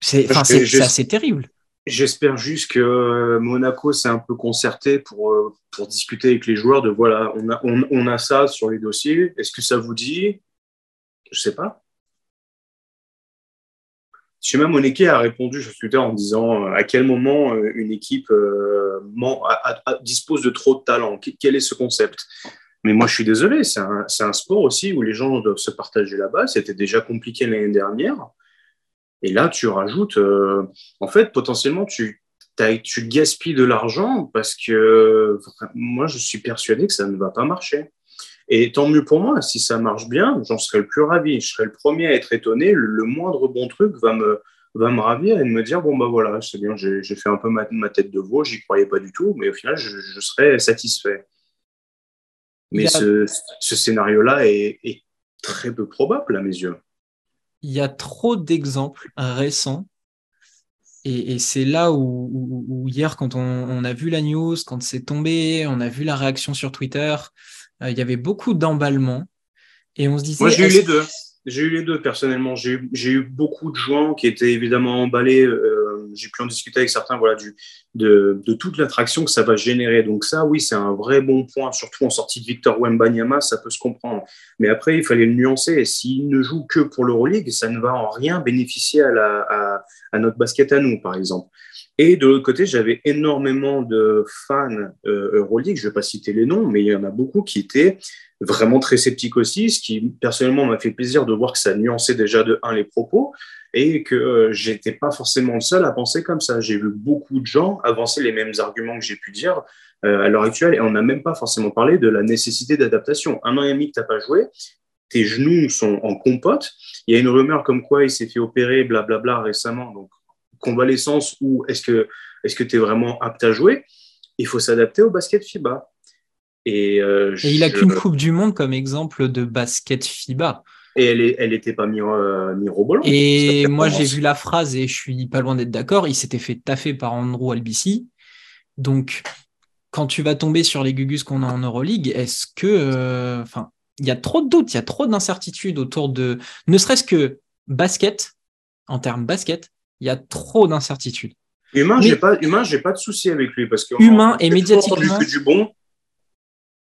C'est assez terrible. J'espère juste que euh, Monaco s'est un peu concerté pour, euh, pour discuter avec les joueurs de voilà, on a, on a ça sur les dossiers. Est-ce que ça vous dit? Je sais pas. Shema Moneke a répondu sur Twitter en disant euh, à quel moment euh, une équipe euh, dispose de trop de talent? Quel est ce concept? Mais moi, je suis désolé, c'est un, sport aussi où les gens doivent se partager la base. C'était déjà compliqué l'année dernière. Et là, tu rajoutes, en fait, potentiellement, tu, tu gaspilles de l'argent parce que moi, je suis persuadé que ça ne va pas marcher. Et tant mieux pour moi, si ça marche bien, j'en serais le plus ravi. Je serais le premier à être étonné. Le moindre bon truc va me, va me ravir et me dire bon, bah voilà, c'est bien, j'ai fait un peu ma, tête de veau, j'y croyais pas du tout, mais au final, je, serais satisfait. Mais ce, scénario-là est, très peu probable à mes yeux. Il y a trop d'exemples récents et, c'est là où, hier, quand on, on, a vu la news, quand c'est tombé, on a vu la réaction sur Twitter, il y avait beaucoup d'emballement. Et on se disait. Moi, j'ai eu les deux. J'ai eu les deux personnellement. J'ai eu, beaucoup de gens qui étaient évidemment emballés. Euh, j'ai pu en discuter avec certains voilà, du, de, toute l'attraction que ça va générer. Donc, ça, oui, c'est un vrai bon point, surtout en sortie de Victor Wembanyama, ça peut se comprendre. Mais après, il fallait le nuancer. Et s'il ne joue que pour l'Euroleague, ça ne va en rien bénéficier à, la, à notre basket à nous, par exemple. Et de l'autre côté, j'avais énormément de fans euh, Euroleague, je ne vais pas citer les noms, mais il y en a beaucoup qui étaient vraiment très sceptiques aussi, ce qui personnellement m'a fait plaisir de voir que ça nuançait déjà de un les propos et que euh, j'étais pas forcément le seul à penser comme ça. J'ai vu beaucoup de gens avancer les mêmes arguments que j'ai pu dire euh, à l'heure actuelle et on n'a même pas forcément parlé de la nécessité d'adaptation. Un an et demi que tu pas joué, tes genoux sont en compote. Il y a une rumeur comme quoi il s'est fait opérer, blablabla, récemment. Donc, convalescence ou est-ce que est-ce que tu es vraiment apte à jouer Il faut s'adapter au basket FIBA. Et, euh, il a qu'une Coupe du Monde comme exemple de basket FIBA. Et elle n'était pas mis, euh, Et moi, j'ai vu la phrase et je suis pas loin d'être d'accord. Il s'était fait taffer par Andrew Albici. Donc, quand tu vas tomber sur les gugus qu'on a en Euroleague, est-ce que. Euh, enfin, il y a trop de doutes, il y a trop d'incertitudes autour de. Ne serait-ce que basket, en termes basket, il y a trop d'incertitudes. Humain, j'ai pas, humain, j'ai pas de souci avec lui parce que humain et médiatiquement du, du bon,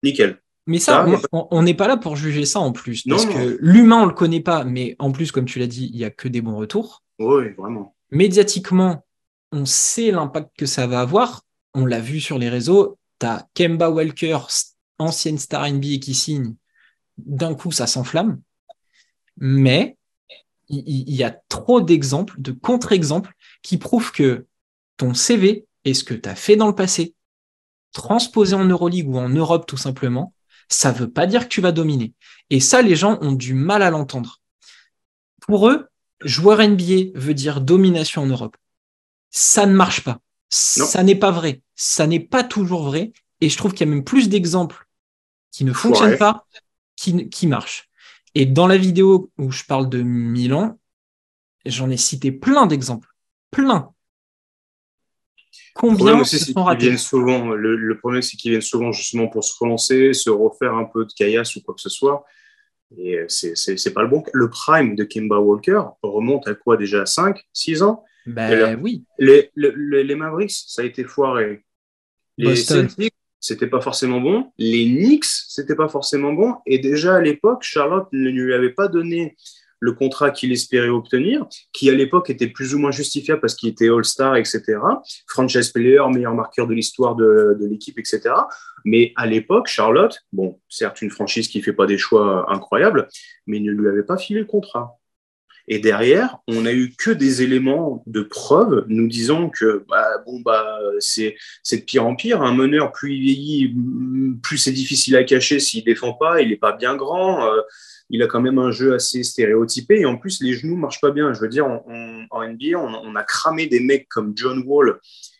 nickel. Mais ça, on n'est pas là pour juger ça en plus. Parce que l'humain, on le connaît pas, mais en plus, comme tu l'as dit, il y a que des bons retours. Oui, vraiment. médiatiquement, on sait l'impact que ça va avoir. On l'a vu sur les réseaux. Tu as Kemba Walker, ancienne star NBA qui signe. D'un coup, ça s'enflamme. Mais il y, a trop d'exemples, de contre-exemples qui prouvent que ton CV et ce que tu as fait dans le passé, transposé en Euroleague ou en Europe tout simplement, ça veut pas dire que tu vas dominer. Et ça, les gens ont du mal à l'entendre. Pour eux, joueur NBA veut dire domination en Europe. Ça ne marche pas. Ça n'est pas vrai. Ça n'est pas toujours vrai. Et je trouve qu'il y a même plus d'exemples qui ne fonctionnent pas, qui, qui marchent. Et dans la vidéo où je parle de Milan, j'en ai cité plein d'exemples. Plein. Combien sont ratés souvent, le, problème, c'est qu'ils viennent souvent justement pour se relancer, se refaire un peu de caillasse ou quoi que ce soit. Et c'est pas le bon. Le prime de Kimba Walker remonte à quoi déjà? 5, 6 ans? Ben oui. Les, les, les, Mavericks, ça a été foiré. Les Celtics, c'était pas forcément bon. Les Knicks, c'était pas forcément bon. Et déjà à l'époque, Charlotte ne lui avait pas donné le contrat qu'il espérait obtenir, qui à l'époque était plus ou moins justifiable parce qu'il était All-Star, etc. Franchise player, meilleur marqueur de l'histoire de, de l'équipe, etc. Mais à l'époque, Charlotte, bon, certes une franchise qui fait pas des choix incroyables, mais ne lui avait pas filé le contrat. Et derrière, on n'a eu que des éléments de preuve nous disant que bah, bon bah c'est de pire en pire. Un meneur plus il vieillit, plus c'est difficile à cacher s'il défend pas. Il n'est pas bien grand. Euh, il a quand même un jeu assez stéréotypé et en plus les genoux marchent pas bien. Je veux dire, en NBA, on, a cramé des mecs comme John Wall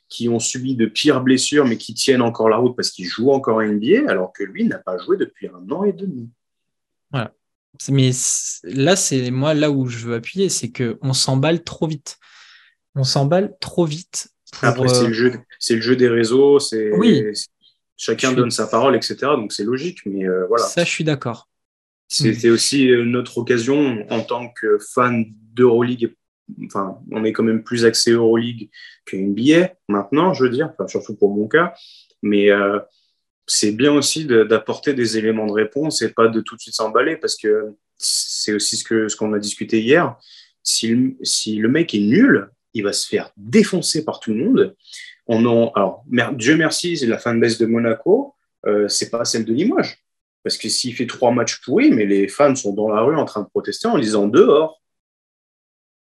qui ont subi de pires blessures mais qui tiennent encore la route parce qu'ils jouent encore en NBA alors que lui n'a pas joué depuis un an et demi. Mais là, c'est moi là où je veux appuyer, c'est qu'on s'emballe trop vite. On s'emballe trop vite. Après, c'est le, jeu, le jeu des réseaux, c'est oui. chacun donne sa parole, etc. Donc c'est logique, mais euh, voilà. Ça, je suis d'accord. C'était aussi notre occasion en tant que fan d'Euroleague. Enfin, on est quand même plus axé Euroleague qu'NBA maintenant, je veux dire, enfin, surtout pour mon cas. Mais euh, c'est bien aussi d'apporter des éléments de réponse et pas de tout de suite s'emballer parce que c'est aussi ce qu'on ce qu'on a discuté hier. Si le, si le mec est nul, il va se faire défoncer par tout le monde. On en, alors, Dieu merci, c'est la fanbase de Monaco, euh, c'est pas celle de Limoges. Parce que s'il fait trois matchs pourris, mais les fans sont dans la rue en train de protester en disant dehors.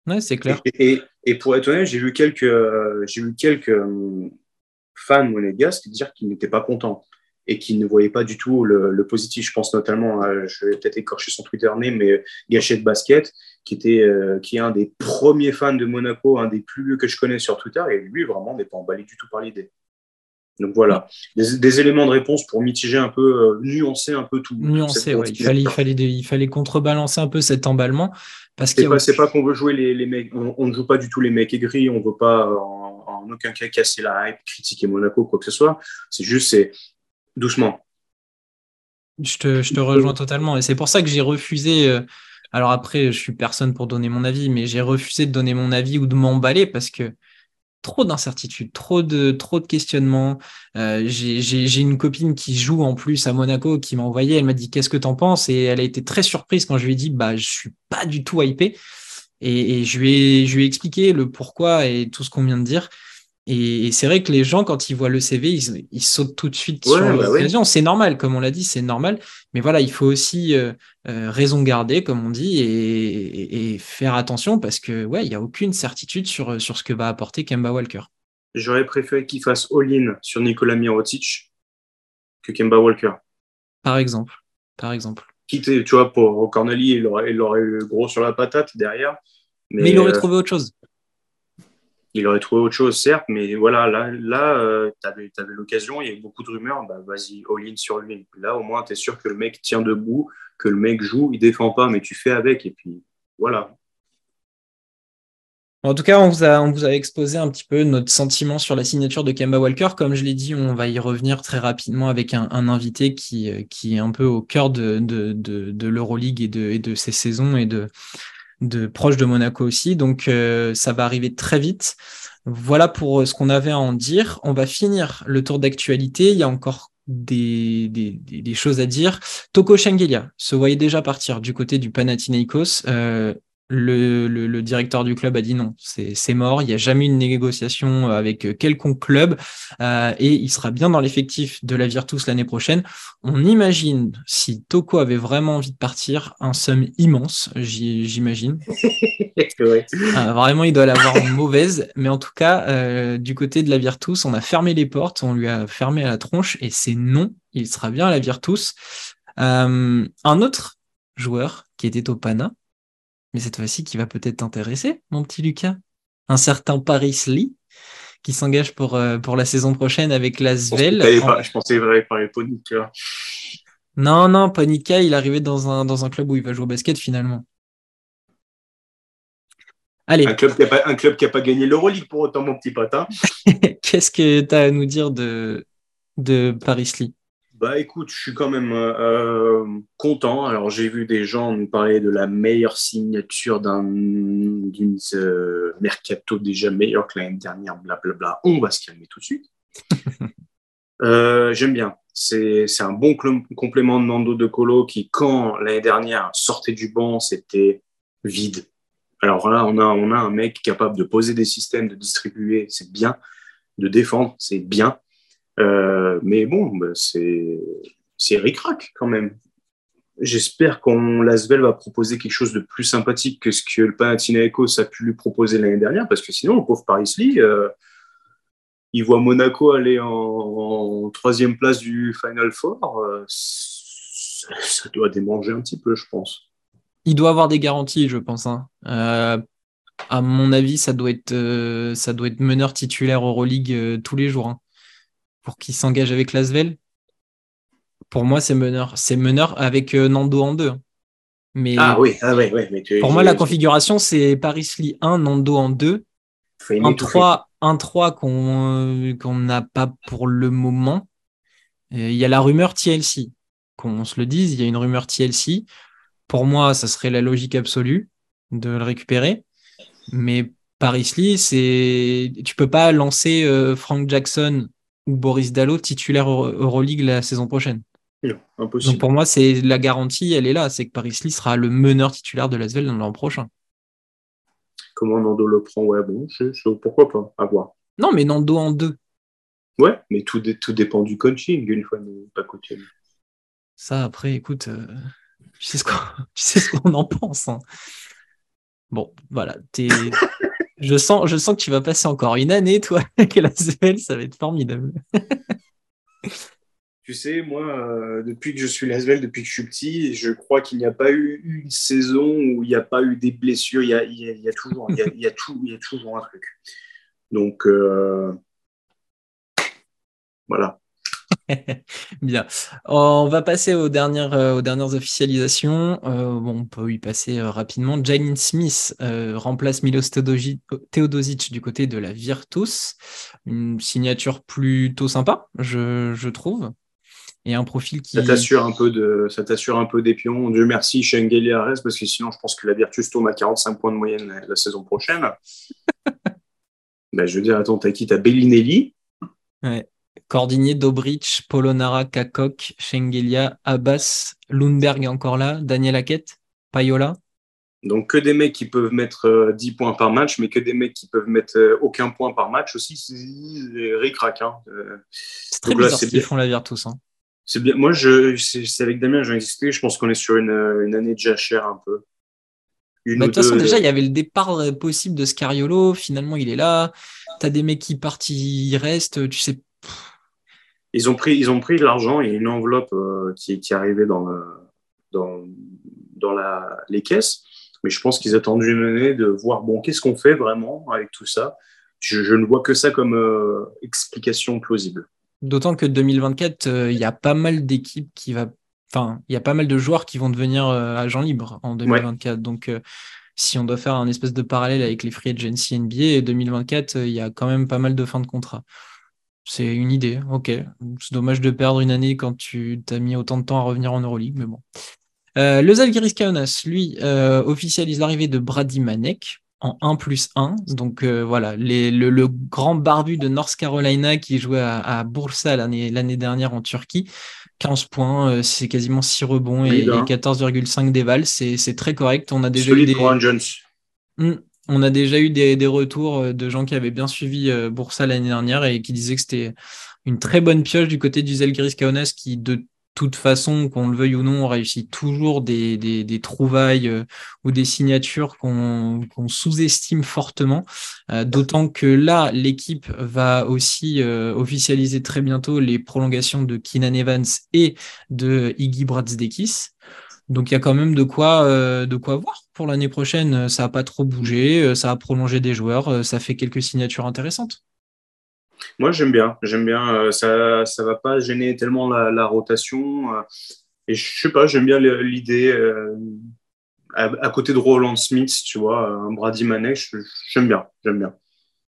Ouais, c'est clair. Et, et, pour être honnête, j'ai vu quelques, j'ai vu quelques euh, fans monégasques dire qu'ils n'étaient pas contents et qui ne voyait pas du tout le, positif. Je pense notamment, à, je vais peut-être écorcher son Twitter name, mais Gachette Basket, qui, était, euh, qui est un des premiers fans de Monaco, un des plus vieux que je connais sur Twitter, et lui, vraiment, n'est pas emballé du tout par l'idée. Donc voilà, des, éléments de réponse pour mitiger un peu, euh, nuancer un peu tout. Nuancer, oui. Il fallait, il, fallait il fallait contrebalancer un peu cet emballement. Parce c'est, pas, qu'on veut jouer les, les mecs, on, ne joue pas du tout les mecs aigris, on ne veut pas en, en, aucun cas casser la hype, critiquer Monaco, quoi que ce soit. C'est juste, c'est, doucement. Je te, rejoins totalement. Et c'est pour ça que j'ai refusé. Euh, alors après, je suis personne pour donner mon avis, mais j'ai refusé de donner mon avis ou de m'emballer parce que trop d'incertitudes, trop de, questionnements. Euh, j'ai une copine qui joue en plus à Monaco qui m'a envoyé, elle m'a dit qu'est-ce que t'en penses? Et elle a été très surprise quand je lui ai dit bah je suis pas du tout hypé et, ai, je lui ai expliqué le pourquoi et tout ce qu'on vient de dire. Et, c'est vrai que les gens, quand ils voient le CV, ils, sautent tout de suite sur bah l'occasion. C'est normal, comme on l'a dit, c'est normal. Mais voilà, il faut aussi euh, euh, raison garder, comme on dit, et, faire attention parce que ouais, il n'y a aucune certitude sur, sur ce que va apporter Kemba Walker. J'aurais préféré qu'il fasse all-in sur Nicolas Mirotic que Kemba Walker. Par exemple. Par exemple. Quitter, tu vois, pour Corneli, il aurait, il aurait eu gros sur la patate derrière. Mais, mais il aurait euh, trouvé autre chose il aurait trouvé autre chose, certes, mais voilà, là, là euh, tu avais, l'occasion, il y a eu beaucoup de rumeurs, bah, vas-y, all-in sur lui. Là, au moins, tu es sûr que le mec tient debout, que le mec joue, il défend pas, mais tu fais avec, et puis voilà. En tout cas, on vous, a, exposé un petit peu notre sentiment sur la signature de Kemba Walker. Comme je l'ai dit, on va y revenir très rapidement avec un, invité qui, qui est un peu au cœur de, de, de, l'Euroleague et de, et de ses saisons et de, de proche de Monaco aussi. Donc euh, ça va arriver très vite. Voilà pour euh, ce qu'on avait à en dire. On va finir le tour d'actualité. Il y a encore des, des, choses à dire. Toko Shangelia se voyait déjà partir du côté du Panathinaikos. Euh, le, directeur du club a dit non, c'est mort, il n'y a jamais une négociation avec quelconque club euh, et il sera bien dans l'effectif de la Virtus l'année prochaine. On imagine, si Toko avait vraiment envie de partir, un somme immense, j'imagine. *laughs* Euh, vraiment, il doit l'avoir *laughs* mauvaise, mais en tout cas, euh, du côté de la Virtus, on a fermé les portes, on lui a fermé à la tronche et c'est non, il sera bien à la Virtus. un autre joueur qui était au Pana, mais cette fois-ci qui va peut-être t'intéresser, mon petit Lucas. Un certain Paris Lee qui s'engage pour, euh, pour la saison prochaine avec la Svel. Je pensais qu'il allait parler Ponica. Non, non, Ponica, il est arrivé dans un, dans un club où il va jouer au basket finalement. Allez. Un club qui n'a pas, pas, gagné l'Euroleague pour autant, mon petit patin. *laughs* Qu'est-ce que tu as à nous dire de, de Paris Lee? Bah écoute, je suis quand même euh, euh, content. Alors j'ai vu des gens nous parler de la meilleure signature d'un d'une euh, mercato déjà meilleure que l'année dernière, blablabla. On va se calmer tout de suite. *laughs* J'aime bien. C'est un bon complément de Nando De Colo qui, quand l'année dernière sortait du banc, c'était vide. Alors là, on a, on a un mec capable de poser des systèmes, de distribuer, c'est bien. De défendre, c'est bien. Euh, mais bon, bah, c'est ric-rac quand même. J'espère qu'on l'Asvel va proposer quelque chose de plus sympathique que ce que le Panathinaikos a pu lui proposer l'année dernière, parce que sinon, le pauvre Paris Lee, euh, il voit Monaco aller en, troisième place du Final Four. Euh, ça, doit démanger un petit peu, je pense. Il doit avoir des garanties, je pense. Hein. à mon avis, ça doit être, ça doit être meneur titulaire Euroleague tous les jours. Hein pour qu'il s'engage avec Lasvel Pour moi, c'est meneur. C'est meneur avec euh, Nando en deux. Mais ah oui, ah oui, oui. pour moi, la configuration, c'est Paris Lee 1, Nando en 2. Un 3, un 3 qu'on n'a pas pour le moment. Il y a la rumeur TLC. Qu'on se le dise, il y a une rumeur TLC. Pour moi, ça serait la logique absolue de le récupérer. Mais Paris Lee, c'est tu peux pas lancer euh, Frank Jackson ou Boris Dallo titulaire Euroleague la saison prochaine. Non, impossible. Donc pour moi, c'est la garantie, elle est là, c'est que Paris Lee sera le meneur titulaire de l'Asvel dans l'an prochain. Comment Nando le prend? Ouais, bon, pourquoi pas, à voir. Non, mais Nando en deux. Ouais, mais tout, tout dépend du coaching, une fois pas coaché. Ça, après, écoute, euh, tu sais ce qu'on *laughs* en pense. Hein. Bon, voilà, t'es. *laughs* Je sens, je sens que tu vas passer encore une année, toi, *laughs* avec la ça va être formidable. *laughs* tu sais, moi, euh, depuis que je suis l'Asvel, depuis que je suis petit, je crois qu'il n'y a pas eu une saison où il n'y a pas eu des blessures. Il y a, il y a, toujours, il y a, *laughs* tout, il y a toujours un truc. Donc, euh, voilà. *laughs* Bien. On va passer aux dernières, euh, aux dernières officialisations. Euh, bon, on peut y passer euh, rapidement. Jalen Smith remplace Milos Teodosic du côté de la Virtus. Une signature plutôt sympa, je, trouve. Et un profil qui. Ça t'assure un peu de, ça t'assure un peu des pions. Dieu merci, Schengeli Ares, parce que sinon, je pense que la Virtus tourne à 45 points de moyenne la, saison prochaine. *laughs* ben, je veux dire, attends, t'as qui? T'as Bellinelli. Ouais. Cordinier, Dobrich, Polonara, Kakok, Schengelia, Abbas, Lundberg encore là, Daniel Hackett, Payola. Donc que des mecs qui peuvent mettre 10 euh, points par match, mais que des mecs qui peuvent mettre euh, aucun point par match aussi, c'est ric-rac. Hein. Euh, c'est très bizarre ce qu'ils font la tous. Hein. C'est bien. Moi, je, c'est avec Damien, j'ai expliqué, je pense qu'on est sur une, une année déjà chère un peu. Bah, de toute façon, déjà, il y avait le départ possible de Scariolo. Finalement, il est là. Tu as des mecs qui partent, ils restent. Tu sais, ils ont pris, ils ont pris de l'argent et une enveloppe euh, qui, qui est arrivée dans, dans, dans la, les caisses. Mais je pense qu'ils attendent une année de voir, bon, qu'est-ce qu'on fait vraiment avec tout ça? Je, ne vois que ça comme euh, explication plausible. D'autant que 2024, euh, il y a pas mal d'équipes qui va, enfin, il y a pas mal de joueurs qui vont devenir agents libres en 2024. Donc, si on doit faire un espèce de parallèle avec les free agency NBA, 2024, il y a quand même pas mal de fins de contrat. C'est une idée, ok. C'est dommage de perdre une année quand tu t'as mis autant de temps à revenir en Euroleague, mais bon. Euh, le Zalgiris Kaunas, lui, euh, officialise l'arrivée de Brady Manek en 1 plus 1. Donc euh, voilà, le, grand barbu de North Carolina qui jouait à, Bursa l'année dernière en Turquie, 15 points, c'est quasiment 6 rebonds et, 14,5 déval. C'est très correct. On a déjà eu des... Jones. Hmm. On a déjà eu des, retours de gens qui avaient bien suivi Boursa l'année dernière et qui disaient que c'était une très bonne pioche du côté du Zelgiris Kaunas qui, de toute façon, qu'on le veuille ou non, on réussit toujours des, trouvailles euh, ou des signatures qu'on sous-estime fortement. Euh, d'autant que là, l'équipe va aussi euh, officialiser très bientôt les prolongations de Keenan Evans et de Iggy Bratsdekis. Donc il y a quand même de quoi, de quoi voir pour l'année prochaine. Ça n'a pas trop bougé, ça a prolongé des joueurs, ça fait quelques signatures intéressantes. Moi, j'aime bien. J'aime bien. Euh, ça ne va pas gêner tellement la, rotation. Euh, et je sais pas, j'aime bien l'idée. Euh, à, côté de Roland Smith, tu vois, un Brady Manek, j'aime bien. J'aime bien.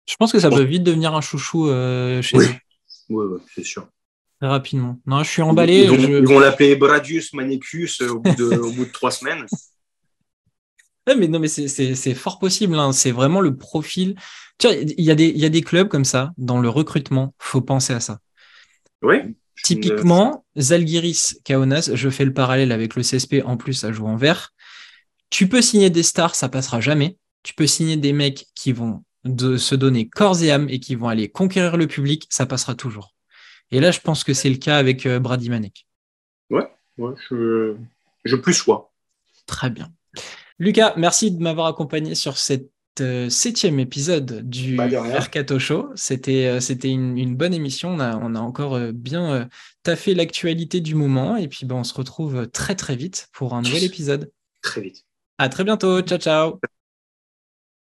Je pense que ça peut vite devenir un chouchou chez oui. eux. Oui, c'est sûr. Très rapidement. Non, je suis emballé. Ils, vont l'appeler Bradius Manicus au bout de, au bout de trois semaines. *laughs* mais non, mais c'est fort possible. Hein. C'est vraiment le profil il y, a des, il y a des clubs comme ça, dans le recrutement, faut penser à ça. Oui. Typiquement, Zalgiris, Kaunas, je fais le parallèle avec le CSP en plus à jouer en vert. Tu peux signer des stars, ça passera jamais. Tu peux signer des mecs qui vont se donner corps et âme et qui vont aller conquérir le public, ça passera toujours. Et là, je pense que c'est le cas avec euh, Brady Manek. Ouais, ouais je, je plus sois. Très bien. Lucas, merci de m'avoir accompagné sur cette euh, septième épisode du bah, Mercato Show. C'était euh, c'était une, bonne émission. On a, on a encore euh, bien taffé l'actualité du moment. Et puis, ben, on se retrouve très, très vite pour un nouvel épisode. Très vite. À très bientôt. Ciao, ciao.